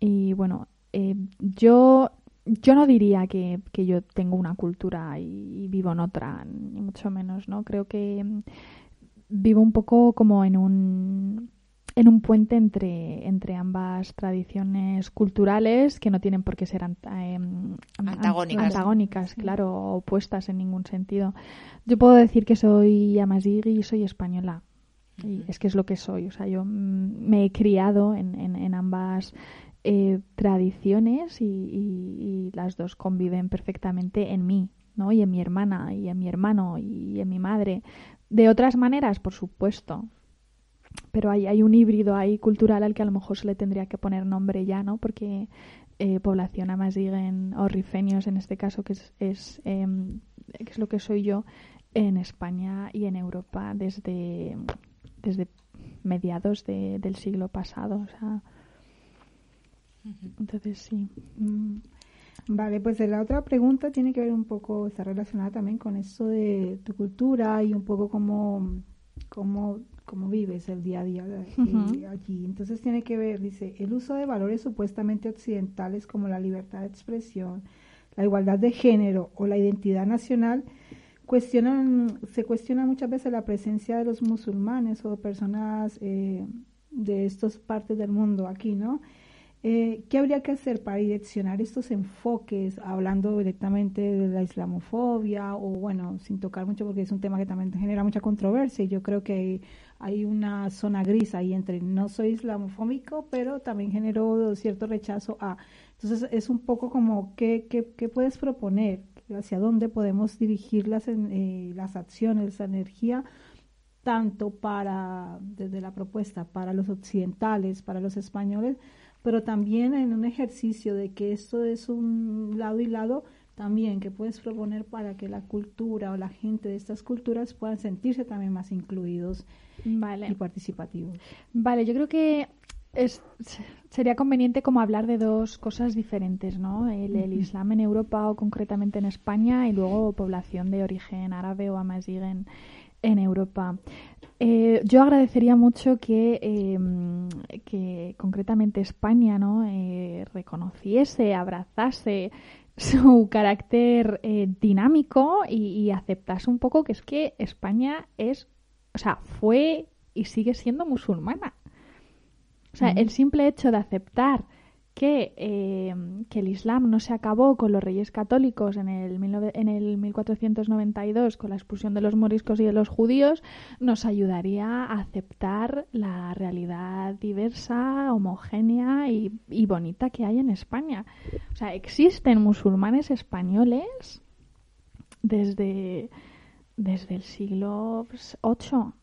y bueno, eh, yo yo no diría que, que, yo tengo una cultura y, vivo en otra, ni mucho menos, ¿no? Creo que mm, vivo un poco como en un en un puente entre, entre ambas tradiciones culturales que no tienen por qué ser em, antagónicas, antagónicas claro, opuestas en ningún sentido. Yo puedo decir que soy amazighi y soy española. Y es que es lo que soy. O sea, yo mm, me he criado en, en, en ambas eh, tradiciones y, las dos conviven perfectamente en mí, ¿no? Y en mi hermana, y en mi hermano, y en mi madre. De otras maneras, por supuesto. Pero hay, hay un híbrido ahí cultural al que a lo mejor se le tendría que poner nombre ya, ¿no? Porque eh, población amaziguen o rifenios, en este caso, que es, es, em, que es lo que soy yo, en España y en Europa desde, desde mediados del siglo pasado. O sea, entonces sí. Mm. Vale, pues la otra pregunta tiene que ver un poco, está relacionada también con eso de tu cultura y un poco cómo, cómo, cómo vives el día a día allí. Entonces tiene que ver, dice, el uso de valores supuestamente occidentales como la libertad de expresión, la igualdad de género o la identidad nacional cuestionan, se cuestiona muchas veces la presencia de los musulmanes o personas eh, de estas partes del mundo aquí, ¿no? Eh, ¿Qué habría que hacer para direccionar estos enfoques, hablando directamente de la islamofobia o, bueno, sin tocar mucho porque es un tema que también genera mucha controversia y yo creo que hay una zona gris ahí entre no soy islamofóbico, pero también generó cierto rechazo a. Entonces es un poco como, ¿qué, qué, qué puedes proponer? ¿Hacia dónde podemos dirigir las, eh, las acciones, la energía? tanto para, desde la propuesta, para los occidentales, para los españoles, pero también en un ejercicio de que esto es un lado y lado, también que puedes proponer para que la cultura o la gente de estas culturas puedan sentirse también más incluidos y participativos. Vale, yo creo que es, sería conveniente como hablar de dos cosas diferentes, ¿no? El, el, Islam en Europa o concretamente en España y luego población de origen árabe o amazigh en, en Europa. Eh, yo agradecería mucho que, em, que concretamente España ¿no? Eh, reconociese, abrazase su carácter eh, dinámico y, aceptase un poco que es que España es, o sea, fue y sigue siendo musulmana. O sea, el simple hecho de aceptar que, eh, que, el Islam no se acabó con los reyes católicos en el, en el 1492 con la expulsión de los moriscos y de los judíos, nos ayudaría a aceptar la realidad diversa, homogénea y, y bonita que hay en España. O sea, existen musulmanes españoles desde, desde el siglo VIII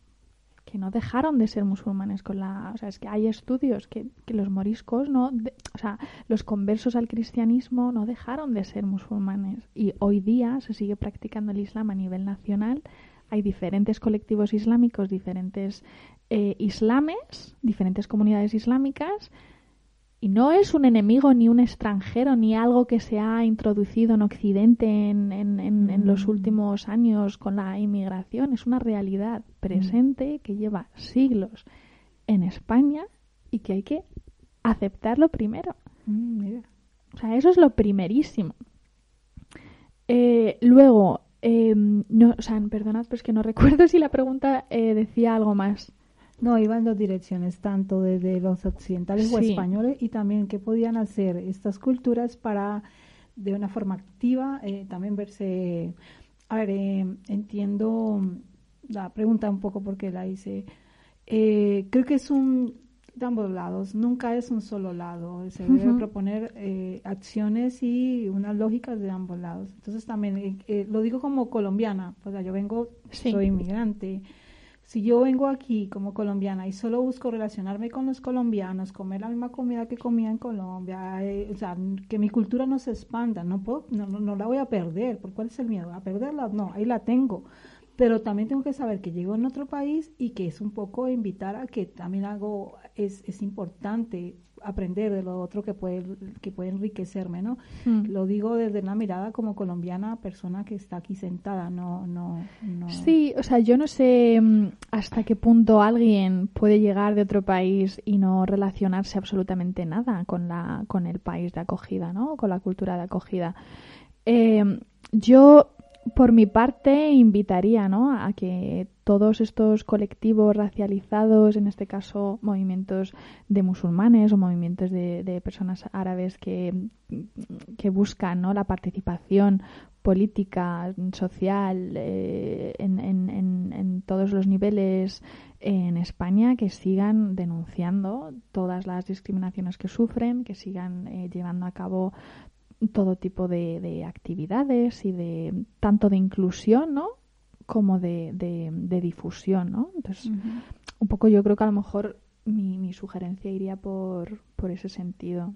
que no dejaron de ser musulmanes con la o sea es que hay estudios que, que los moriscos no o sea los conversos al cristianismo no dejaron de ser musulmanes. Y hoy día se sigue practicando el islam a nivel nacional. Hay diferentes colectivos islámicos diferentes eh, islames diferentes comunidades islámicas y no es un enemigo ni un extranjero ni algo que se ha introducido en Occidente en, en, en, los mm. últimos años con la inmigración. Es una realidad presente que lleva siglos en España y que hay que aceptarlo primero. Mm, o sea, eso es lo primerísimo. Eh, luego, eh, no, o sea, perdonad, pero es que no recuerdo si la pregunta eh, decía algo más. No, iba en dos direcciones, tanto desde los occidentales o españoles y también qué podían hacer estas culturas para, de una forma activa, eh, también verse... A ver, eh, entiendo la pregunta un poco porque la hice. Eh, creo que es un de ambos lados, nunca es un solo lado, se debe proponer acciones y unas lógicas de ambos lados. Entonces también, lo digo como colombiana, pues yo vengo, soy inmigrante, si yo vengo aquí como colombiana y solo busco relacionarme con los colombianos, comer la misma comida que comía en Colombia, eh, o sea, que mi cultura no se expanda, no, puedo, no, no, la voy a perder. ¿Por cuál es el miedo? ¿A perderla? No, ahí la tengo. Pero también tengo que saber que llego en otro país y que es un poco invitar a que también hago, es, es importante aprender de lo otro que puede, que puede enriquecerme, ¿no? Hmm. Lo digo desde una mirada como colombiana, persona que está aquí sentada, no, no, no. Sí, o sea, yo no sé mm, hasta qué punto alguien puede llegar de otro país y no relacionarse absolutamente nada con la, con el país de acogida, ¿no? Con la cultura de acogida. Eh, yo por mi parte, invitaría ¿no? a que todos estos colectivos racializados, en este caso movimientos de musulmanes o movimientos de, personas árabes que, que buscan ¿no? la participación política, social, eh, en, en, en, todos los niveles en España, que sigan denunciando todas las discriminaciones que sufren, que sigan eh, llevando a cabo todo tipo de, actividades y de tanto de inclusión, ¿no? Como de, de, difusión, ¿no? Entonces, un poco yo creo que a lo mejor mi, mi sugerencia iría por, por ese sentido.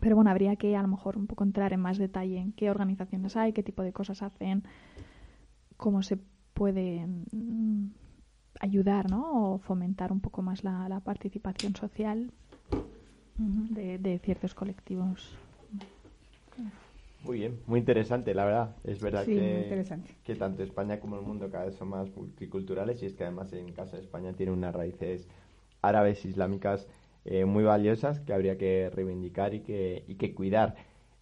Pero bueno, habría que a lo mejor un poco entrar en más detalle en qué organizaciones hay, qué tipo de cosas hacen, cómo se puede mm, ayudar, ¿no? O fomentar un poco más la, la participación social de, de ciertos colectivos. Muy bien, muy interesante, la verdad. Es verdad Sí, que, tanto España como el mundo cada vez son más multiculturales y es que además en caso de España tiene unas raíces árabes islámicas eh, muy valiosas que habría que reivindicar y que, y que cuidar.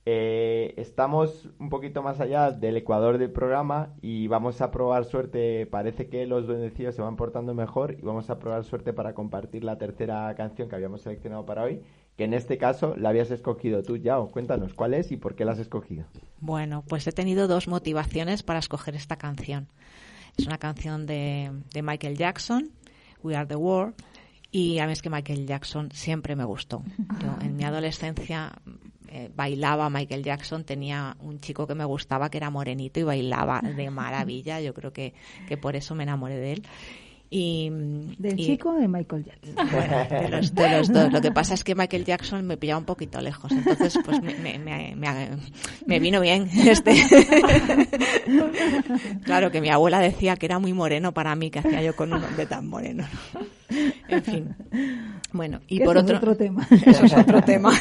Eh, estamos un poquito más allá del ecuador del programa y vamos a probar suerte. Parece que los bendecidos se van portando mejor y vamos a probar suerte para compartir la tercera canción que habíamos seleccionado para hoy, que en este caso la habías escogido tú, Yao. Cuéntanos cuál es y por qué la has escogido. Bueno, pues he tenido dos motivaciones para escoger esta canción. Es una canción de, de Michael Jackson, We Are the World, y a mí es que Michael Jackson siempre me gustó. En mi adolescencia eh, bailaba Michael Jackson, tenía un chico que me gustaba que era morenito y bailaba de maravilla. Yo creo que, que por eso me enamoré de él. Y, Del y- chico de Michael Jackson. de los, de los dos. Lo que pasa es que Michael Jackson me pillaba un poquito lejos, entonces pues me, me, me, vino bien este. claro que mi abuela decía que era muy moreno para mí, que hacía yo con un hombre tan moreno. ¿no? En fin. Bueno, y por es otro, tema. eso es otro tema.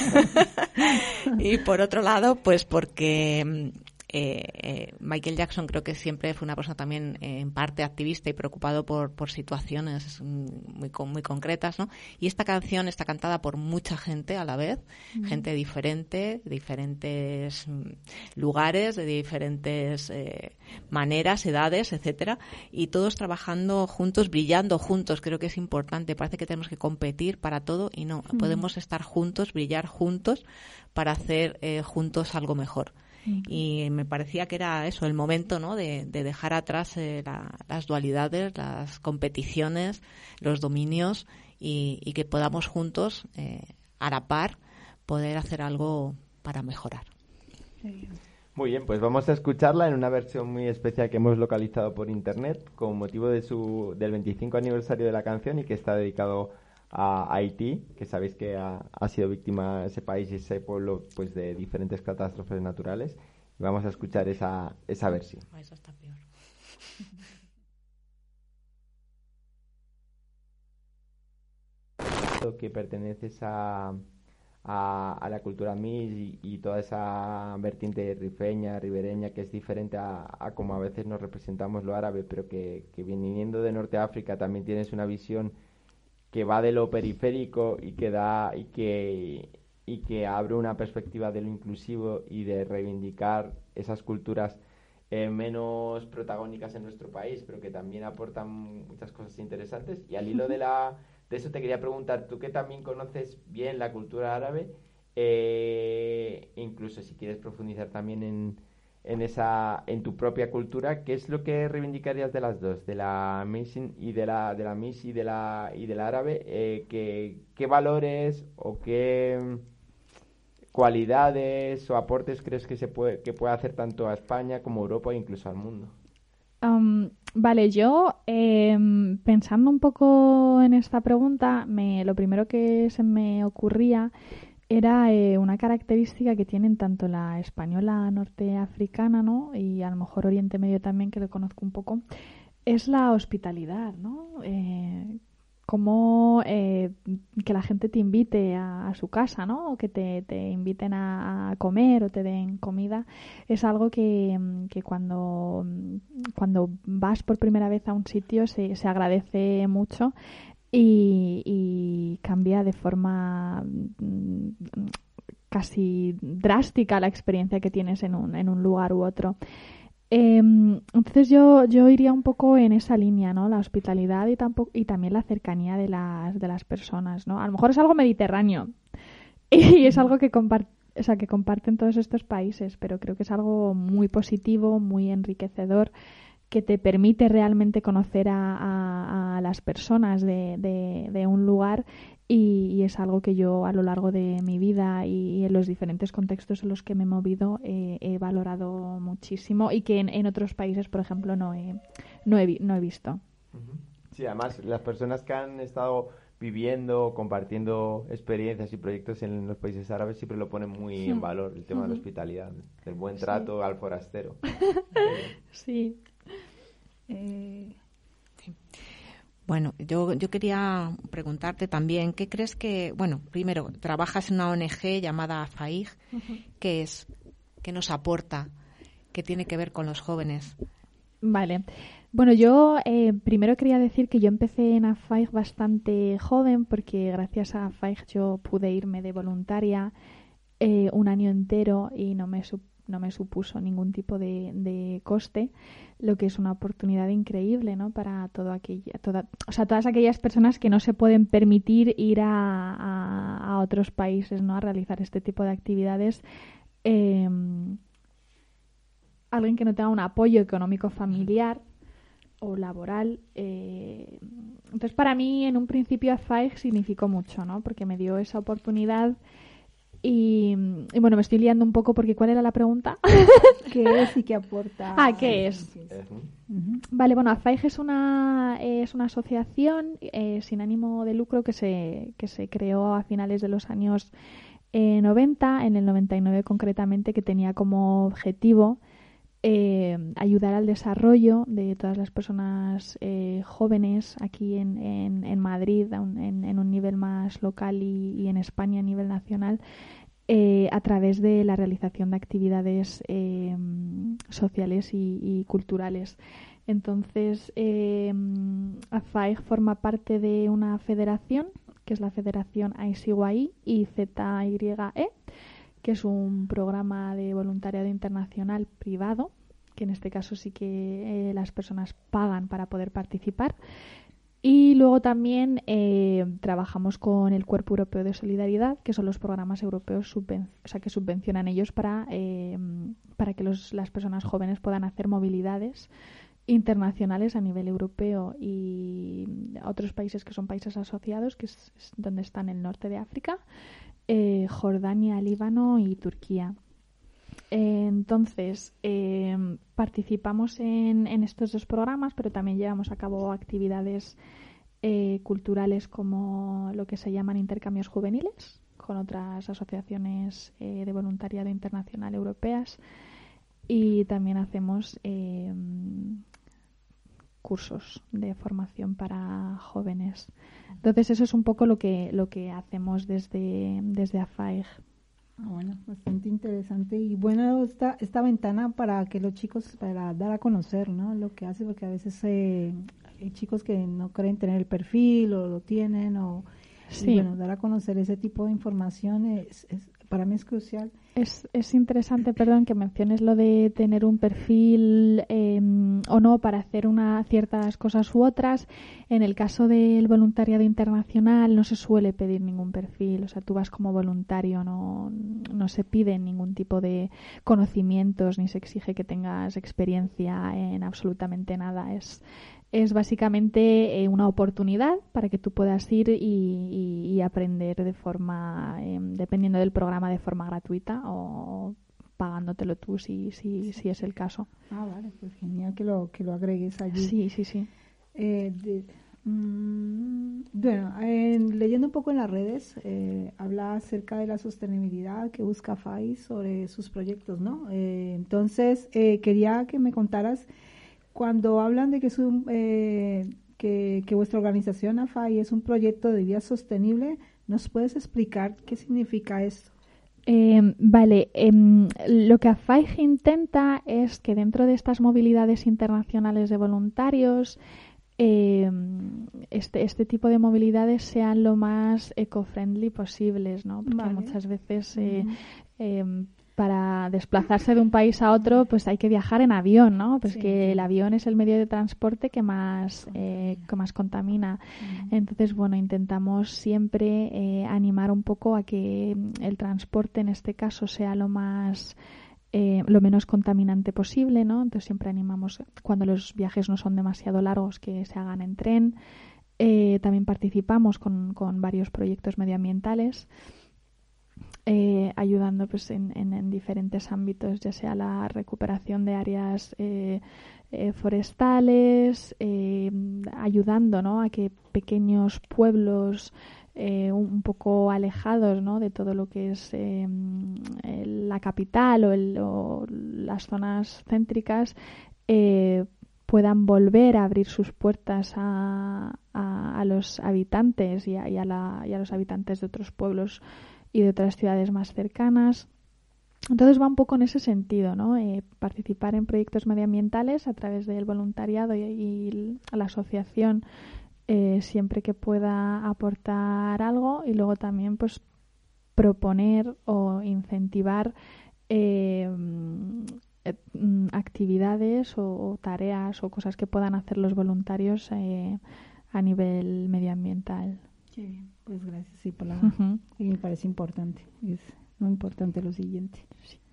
y por otro lado, pues porque eh, eh, Michael Jackson creo que siempre fue una persona también eh, en parte activista y preocupado por, por situaciones mm, muy, muy concretas, ¿no? Y esta canción está cantada por mucha gente a la vez, gente diferente, de diferentes mm, lugares, de diferentes eh, maneras, edades, etcétera, y todos trabajando juntos, brillando juntos. Creo que es importante. Parece que tenemos que competir para todo y no. Podemos estar juntos, brillar juntos para hacer eh, juntos algo mejor. Y me parecía que era eso, el momento ¿no? de, de dejar atrás eh, la- las dualidades, las competiciones, los dominios y, y que podamos juntos, eh, a la par, poder hacer algo para mejorar. Muy bien, pues vamos a escucharla en una versión muy especial que hemos localizado por internet con motivo de su, del 25 aniversario de la canción y que está dedicado a Haití, que sabéis que ha, ha sido víctima ese país y ese pueblo pues de diferentes catástrofes naturales. Y vamos a escuchar esa, esa versión. Eso está peor. que perteneces a, a, a la cultura mis y, y toda esa vertiente rifeña, ribereña, que es diferente a, a como a veces nos representamos lo árabe, pero que, que viniendo de Norte África también tienes una visión que va de lo periférico y que da y que y que abre una perspectiva de lo inclusivo y de reivindicar esas culturas eh, menos protagónicas en nuestro país, pero que también aportan muchas cosas interesantes. Y al hilo de la de eso te quería preguntar, tú que también conoces bien la cultura árabe, eh, incluso si quieres profundizar también en, en esa en tu propia cultura, ¿qué es lo que reivindicarías de las dos, de la Misin y de la de la Mis y de la y del árabe? Eh, ¿qué, valores o qué mm, cualidades o aportes crees que se puede que puede hacer tanto a España como a Europa e incluso al mundo? Vale, yo em, pensando un poco en esta pregunta, me, lo primero que se me ocurría era eh, una característica que tienen tanto la española norteafricana, ¿no? Y a lo mejor Oriente Medio también, que lo conozco un poco, es la hospitalidad, ¿no? Eh, como eh, que la gente te invite a, a su casa, ¿no? O que te, te inviten a, a comer o te den comida, es algo que, que cuando, cuando vas por primera vez a un sitio se, se agradece mucho y, cambia de forma mm, casi drástica la experiencia que tienes en un, en un lugar u otro. Eh, entonces yo, yo iría un poco en esa línea, ¿no? La hospitalidad y, tampoco, y también la cercanía de las, de las personas, ¿no? A lo mejor es algo mediterráneo y es algo que, compar- o sea, que comparten todos estos países, pero creo que es algo muy positivo, muy enriquecedor, que te permite realmente conocer a, a- a las personas de, de- de un lugar y, y es algo que yo a lo largo de mi vida y, y en los diferentes contextos en los que me he movido eh, he valorado muchísimo y que en, en otros países, por ejemplo, no he, no he, no he visto. Sí, además las personas que han estado viviendo, compartiendo experiencias y proyectos en los países árabes siempre lo ponen muy en valor, el tema de la hospitalidad, del buen trato al forastero. Sí. Eh, Bueno, yo, yo quería preguntarte también, ¿qué crees que, bueno, primero, trabajas en una ONG llamada FAIG, ¿qué es? qué nos aporta, qué tiene que ver con los jóvenes. Vale. Bueno, yo eh, primero quería decir que yo empecé en AFAIG bastante joven porque gracias a AFAIG yo pude irme de voluntaria eh, un año entero y no me, no me supuso ningún tipo de, coste, lo que es una oportunidad increíble ¿no? para todo aquella, toda, o sea, todas aquellas personas que no se pueden permitir ir a, a, otros países ¿no? a realizar este tipo de actividades. Eh, alguien que no tenga un apoyo económico familiar o laboral. Eh, entonces, para mí, en un principio, AFAIG significó mucho, ¿no? Porque me dio esa oportunidad. Y, bueno, me estoy liando un poco porque ¿cuál era la pregunta? ¿Qué es y qué aporta? Ah, ¿qué es? Vale, bueno, AFAIG es una, es una asociación eh, sin ánimo de lucro que se, que se creó a finales de los años 90, eh, en el 99 concretamente, que tenía como objetivo eh, ayudar al desarrollo de todas las personas eh, jóvenes aquí en, en, Madrid, en, un nivel más local y, en España a nivel nacional, eh, a través de la realización de actividades sociales y, culturales. Entonces, AFAIG forma parte de una federación, que es la Federación ICYI y ZYE, que es un programa de voluntariado internacional privado, que en este caso sí que eh, las personas pagan para poder participar. Y luego también eh, trabajamos con el Cuerpo Europeo de Solidaridad, que son los programas europeos que subvencionan ellos para, eh, para que las personas jóvenes puedan hacer movilidades internacionales a nivel europeo y otros países que son países asociados, que es, donde están el norte de África, Jordania, Líbano y Turquía. Eh, entonces, em, participamos en, estos dos programas, pero también llevamos a cabo actividades eh, culturales como lo que se llaman intercambios juveniles con otras asociaciones de voluntariado internacional europeas y también hacemos em, cursos de formación para jóvenes. Entonces eso es un poco lo que lo que hacemos desde desde. Ah, bueno, bastante interesante y bueno esta esta ventana para que los chicos para dar a conocer, ¿no? Lo que hace porque a veces eh, hay chicos que no creen tener el perfil o lo tienen o bueno dar a conocer ese tipo de información es, es para mí es crucial. Es, es interesante, perdón, que menciones lo de tener un perfil em, o no para hacer una, ciertas cosas u otras. En el caso del voluntariado internacional no se suele pedir ningún perfil, o sea, tú vas como voluntario, no, no se pide ningún tipo de conocimientos ni se exige que tengas experiencia en absolutamente nada. Es, es básicamente eh, una oportunidad para que tú puedas ir y, aprender de forma, em, dependiendo del programa, de forma gratuita o pagándotelo tú si, si, si es el caso. Ah, vale, pues genial que lo, que lo agregues allí. Sí, sí, sí. Eh, mm, bueno, leyendo un poco en las redes, eh, habla acerca de la sostenibilidad que busca FAI sobre sus proyectos, ¿no? entonces, quería que me contaras cuando hablan de que es un, eh, que, vuestra organización AFAI es un proyecto de vida sostenible, ¿nos puedes explicar qué significa esto? Em, vale, em, lo que AFAI intenta es que dentro de estas movilidades internacionales de voluntarios, em, este, este tipo de movilidades sean lo más eco-friendly posibles, ¿no? Porque muchas veces eh, para desplazarse de un país a otro, pues hay que viajar en avión, ¿no? Pues que el avión es el medio de transporte que más, eh, que más contamina. Entonces, bueno, intentamos siempre eh, animar un poco a que el transporte, en este caso, sea lo más eh, lo menos contaminante posible, ¿no? Entonces siempre animamos cuando los viajes no son demasiado largos que se hagan en tren. también participamos con, con varios proyectos medioambientales eh, ayudando pues, en, en, diferentes ámbitos, ya sea la recuperación de áreas eh, eh, forestales, ayudando ¿no? a que pequeños pueblos un poco alejados ¿no? de todo lo que es la capital o, el, o, las zonas céntricas puedan volver a abrir sus puertas a, a, los habitantes y a, la, y a los habitantes de otros pueblos y de otras ciudades más cercanas. entonces va un poco en ese sentido, ¿no? Eh, participar en proyectos medioambientales a través del voluntariado y, la asociación eh, siempre que pueda aportar algo y luego también pues proponer o incentivar eh, mm, actividades o, tareas o cosas que puedan hacer los voluntarios a nivel medioambiental. Pues gracias sí, por la... me parece importante. Es muy importante lo siguiente.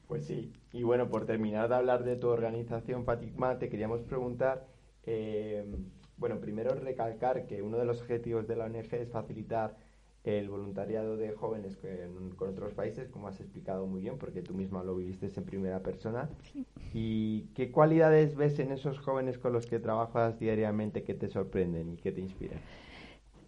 Pues sí. Y bueno, por terminar de hablar de tu organización, Fatima, te queríamos preguntar, eh, bueno, primero recalcar que uno de los objetivos de la ONG es facilitar el voluntariado de jóvenes con, otros países, como has explicado muy bien, porque tú misma lo viviste en primera persona. ¿Y qué cualidades ves en esos jóvenes con los que trabajas diariamente que te sorprenden y que te inspiran?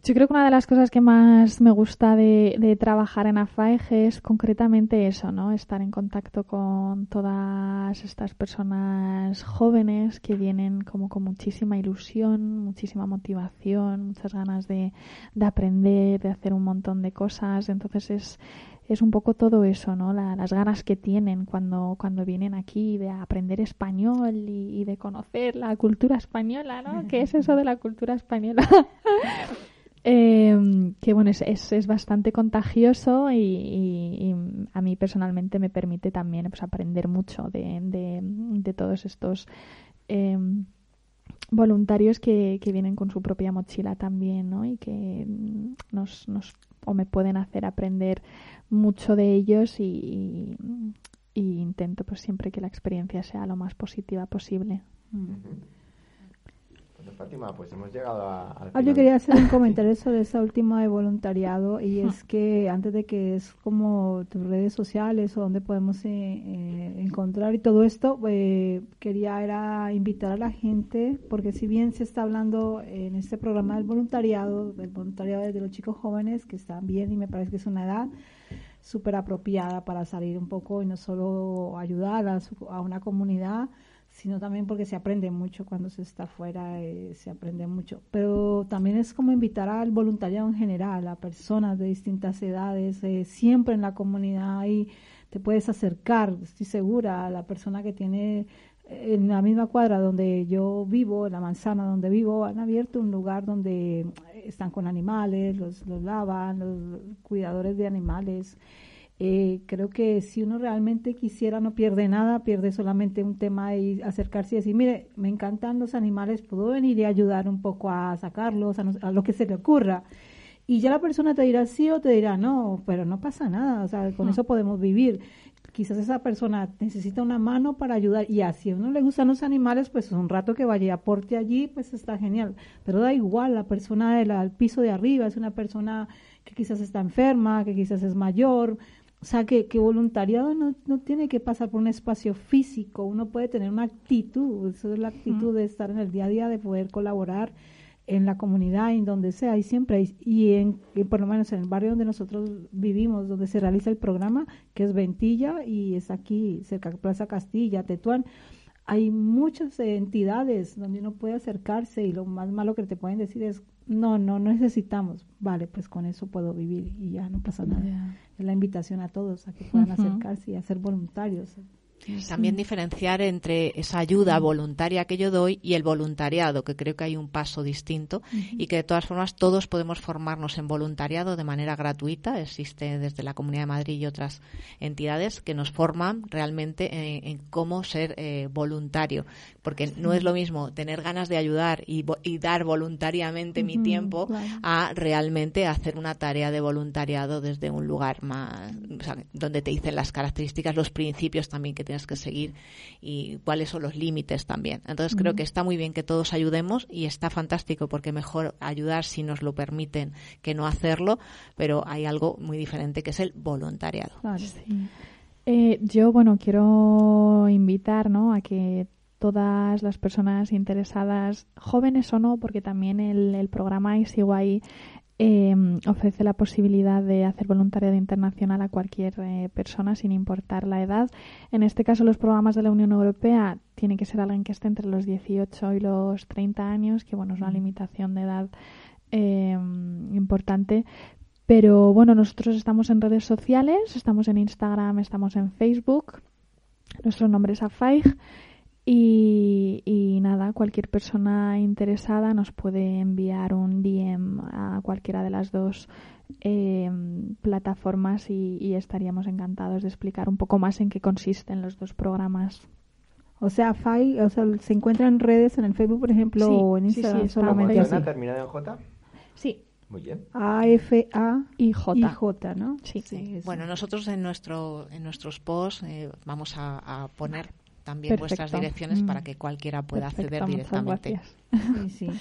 Yo creo que una de las cosas que más me gusta de, trabajar en AFAEG es concretamente eso, ¿no? Estar en contacto con todas estas personas jóvenes que vienen como con muchísima ilusión, muchísima motivación, muchas ganas de, aprender, de hacer un montón de cosas. Entonces es, es un poco todo eso, ¿no? las ganas que tienen cuando, cuando vienen aquí de aprender español y, y de conocer la cultura española, ¿no? ¿Qué es eso de la cultura española? Eh, que bueno, es, es, bastante contagioso y, a mí personalmente me permite también pues, aprender mucho de, de, todos estos em, voluntarios que, que, vienen con su propia mochila también, ¿no? Y que nos, nos o me pueden hacer aprender mucho de ellos y, intento pues siempre que la experiencia sea lo más positiva posible. Fátima, pues hemos llegado a, ah, yo quería hacer un comentario sobre esa última de voluntariado y es que antes de que es como tus redes sociales o donde podemos eh, eh, encontrar y todo esto, eh, quería era invitar a la gente, porque si bien se está hablando en este programa del voluntariado, del voluntariado de los chicos jóvenes, que están bien y me parece que es una edad súper apropiada para salir un poco y no solo ayudar a, a una comunidad, sino también porque se aprende mucho cuando se está afuera, eh, se aprende mucho. Pero también es como invitar al voluntariado en general, a personas de distintas edades, eh, siempre en la comunidad y te puedes acercar, estoy segura, a la persona que tiene eh, en la misma cuadra donde yo vivo, en la manzana donde vivo, han abierto un lugar donde están con animales, los, los lavan, los cuidadores de animales. Eh, creo que si uno realmente quisiera no pierde nada, pierde solamente un tema y acercarse y decir, mire, me encantan los animales, puedo venir y ayudar un poco a sacarlos, a, lo que se le ocurra. Y ya la persona te dirá sí o te dirá no, pero no pasa nada, o sea, con eso podemos vivir. Quizás esa persona necesita una mano para ayudar y así a uno le gustan los animales, pues un rato que vaya y aporte allí, pues está genial. Pero da igual, la persona del piso de arriba es una persona que quizás está enferma, que quizás es mayor, o sea, que, que voluntariado no, no, tiene que pasar por un espacio físico, uno puede tener una actitud, eso es la actitud de estar en el día a día, de poder colaborar en la comunidad, en donde sea, y siempre, y, en, por lo menos en el barrio donde nosotros vivimos, donde se realiza el programa, que es Ventilla, y es aquí cerca de Plaza Castilla, Tetuán, hay muchas entidades donde uno puede acercarse y lo más malo que te pueden decir es no, no necesitamos. Vale, pues con eso puedo vivir y ya no pasa nada. Es la invitación a todos a que puedan acercarse y a ser voluntarios. También diferenciar entre esa ayuda voluntaria que yo doy y el voluntariado, que creo que hay un paso distinto y que de todas formas todos podemos formarnos en voluntariado de manera gratuita. Existe desde la Comunidad de Madrid y otras entidades que nos forman realmente en, cómo ser eh, voluntario, porque no es lo mismo tener ganas de ayudar y, dar voluntariamente mi tiempo a realmente hacer una tarea de voluntariado desde un lugar más, donde te dicen las características, los principios también que tienes que seguir y cuáles son los límites también. Entonces creo que está muy bien que todos ayudemos y está fantástico porque mejor ayudar si nos lo permiten que no hacerlo, pero hay algo muy diferente que es el voluntariado. Eh, yo, bueno, quiero invitar ¿no? a que todas las personas interesadas, jóvenes o no, porque también el, el programa ICY eh, ofrece la posibilidad de hacer voluntariado internacional a cualquier eh, persona sin importar la edad. En este caso, los programas de la Unión Europea tienen que ser alguien que esté entre los 18 y los 30 años, que bueno, es una limitación de edad eh, importante. Pero bueno, nosotros estamos en redes sociales, estamos en Instagram, estamos en Facebook. Nuestro nombre es Afaig. Y, y, nada, cualquier persona interesada nos puede enviar un DM a cualquiera de las dos eh, plataformas y, y, estaríamos encantados de explicar un poco más en qué consisten los dos programas. O sea, Fai, o sea, se encuentra en redes, en el Facebook, por ejemplo, Sí, o en sí, sí, Instagram está solamente en así. ¿Suena terminado en J? Sí, Muy bien. A F A y J. y J, ¿no? Sí. Bueno, nosotros en nuestro en nuestros posts eh, vamos a, a poner también vuestras Perfecto. direcciones Mm. para que cualquiera pueda acceder Perfecto, muchas directamente. Sí, sí.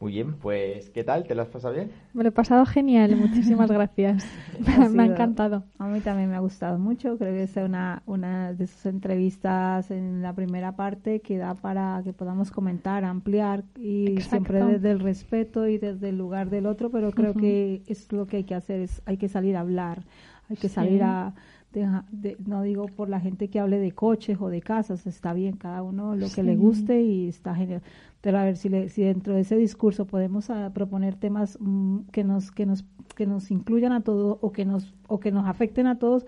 Muy bien, pues ¿qué tal? ¿Te lo has pasado bien? Me lo he pasado genial, muchísimas gracias. Ha Me ha encantado. A mí también me ha gustado mucho. Creo que es una, una de esas entrevistas en la primera parte que da para que podamos comentar, ampliar y Exacto. siempre desde el respeto y desde el lugar del otro, pero creo Ujú. que es lo que hay que hacer, es hay que salir a hablar, hay que Sí. salir a... deja- de- no digo por la gente que hable de coches o de casas, está bien, cada uno lo que le guste y está genial. Pero a ver si, le- si dentro de ese discurso podemos ah, proponer temas mm, que nos que nos que nos incluyan a todos o que nos o que nos afecten a todos,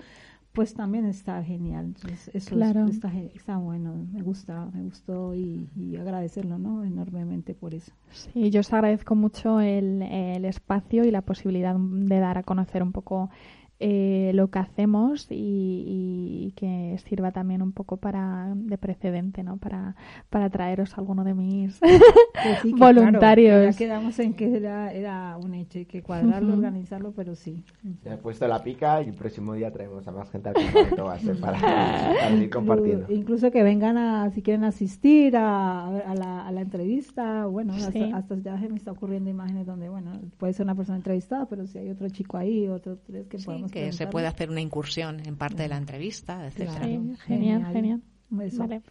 pues también está genial. Entonces, eso es- Claro. está, bueno, me gusta, me gustó y, y agradecerlo, ¿no? Enormemente por eso. Sí, yo os agradezco mucho el, el espacio y la posibilidad de dar a conocer un poco eh, lo que hacemos y, y que sirva también un poco para de precedente, ¿no? Para, para traeros alguno de mis Que sí, que voluntarios. claro, que ya quedamos en que era, era un hecho, hay que cuadrarlo, organizarlo, pero sí. Ya he puesto la pica y el próximo día traemos a más gente al base para, para seguir compartiendo. Inclu- Incluso que vengan a, si quieren asistir a, a la, a la entrevista, bueno, Sí. hasta, hasta ya se me está ocurriendo imágenes donde, bueno, puede ser una persona entrevistada, pero si hay otro chico ahí, otros tres que Sí, podemos que se puede hacer una incursión en parte de la entrevista, etcétera. Claro. Sí, genial, genial. Eso. Vale.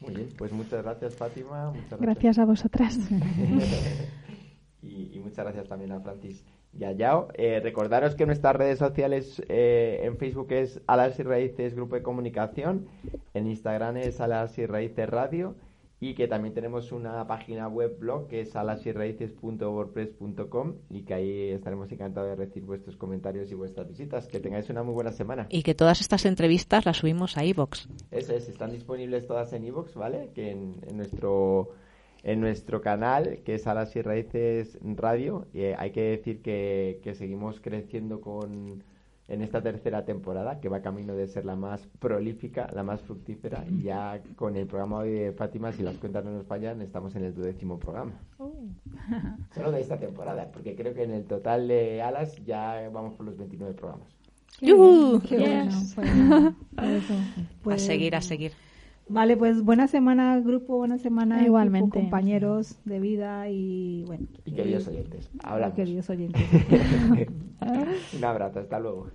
Muy bien, pues muchas gracias Fátima. Muchas gracias. Gracias a vosotras. y, y muchas gracias también a Francis y a Yao. Eh, recordaros que nuestras redes sociales eh, en Facebook es Alas y Raíces Grupo de Comunicación, en Instagram es Alas y Raíces Radio y que también tenemos una página web blog que es alasyraíces.wordpress.com y que ahí estaremos encantados de recibir vuestros comentarios y vuestras visitas. Que tengáis una muy buena semana. Y que todas estas entrevistas las subimos a iVoox. Eso es, están disponibles todas en iVoox, ¿vale? Que en, en nuestro en nuestro canal, que es Alas y Raíces Radio, eh, hay que decir que, que seguimos creciendo con en esta tercera temporada, que va camino de ser la más prolífica, la más fructífera, y ya con el programa hoy de Fátima, si las cuentas no nos fallan, estamos en el duodécimo programa. Solo de esta temporada, porque creo que en el total de Alas ya vamos por los 29 programas. Qué Yes. bueno, pues, eso, A pues, seguir, a seguir. Vale, pues buena semana, grupo, buena semana, Igualmente. compañeros de vida y bueno. Y queridos oyentes, y hablamos. queridos oyentes. Un abrazo, hasta luego.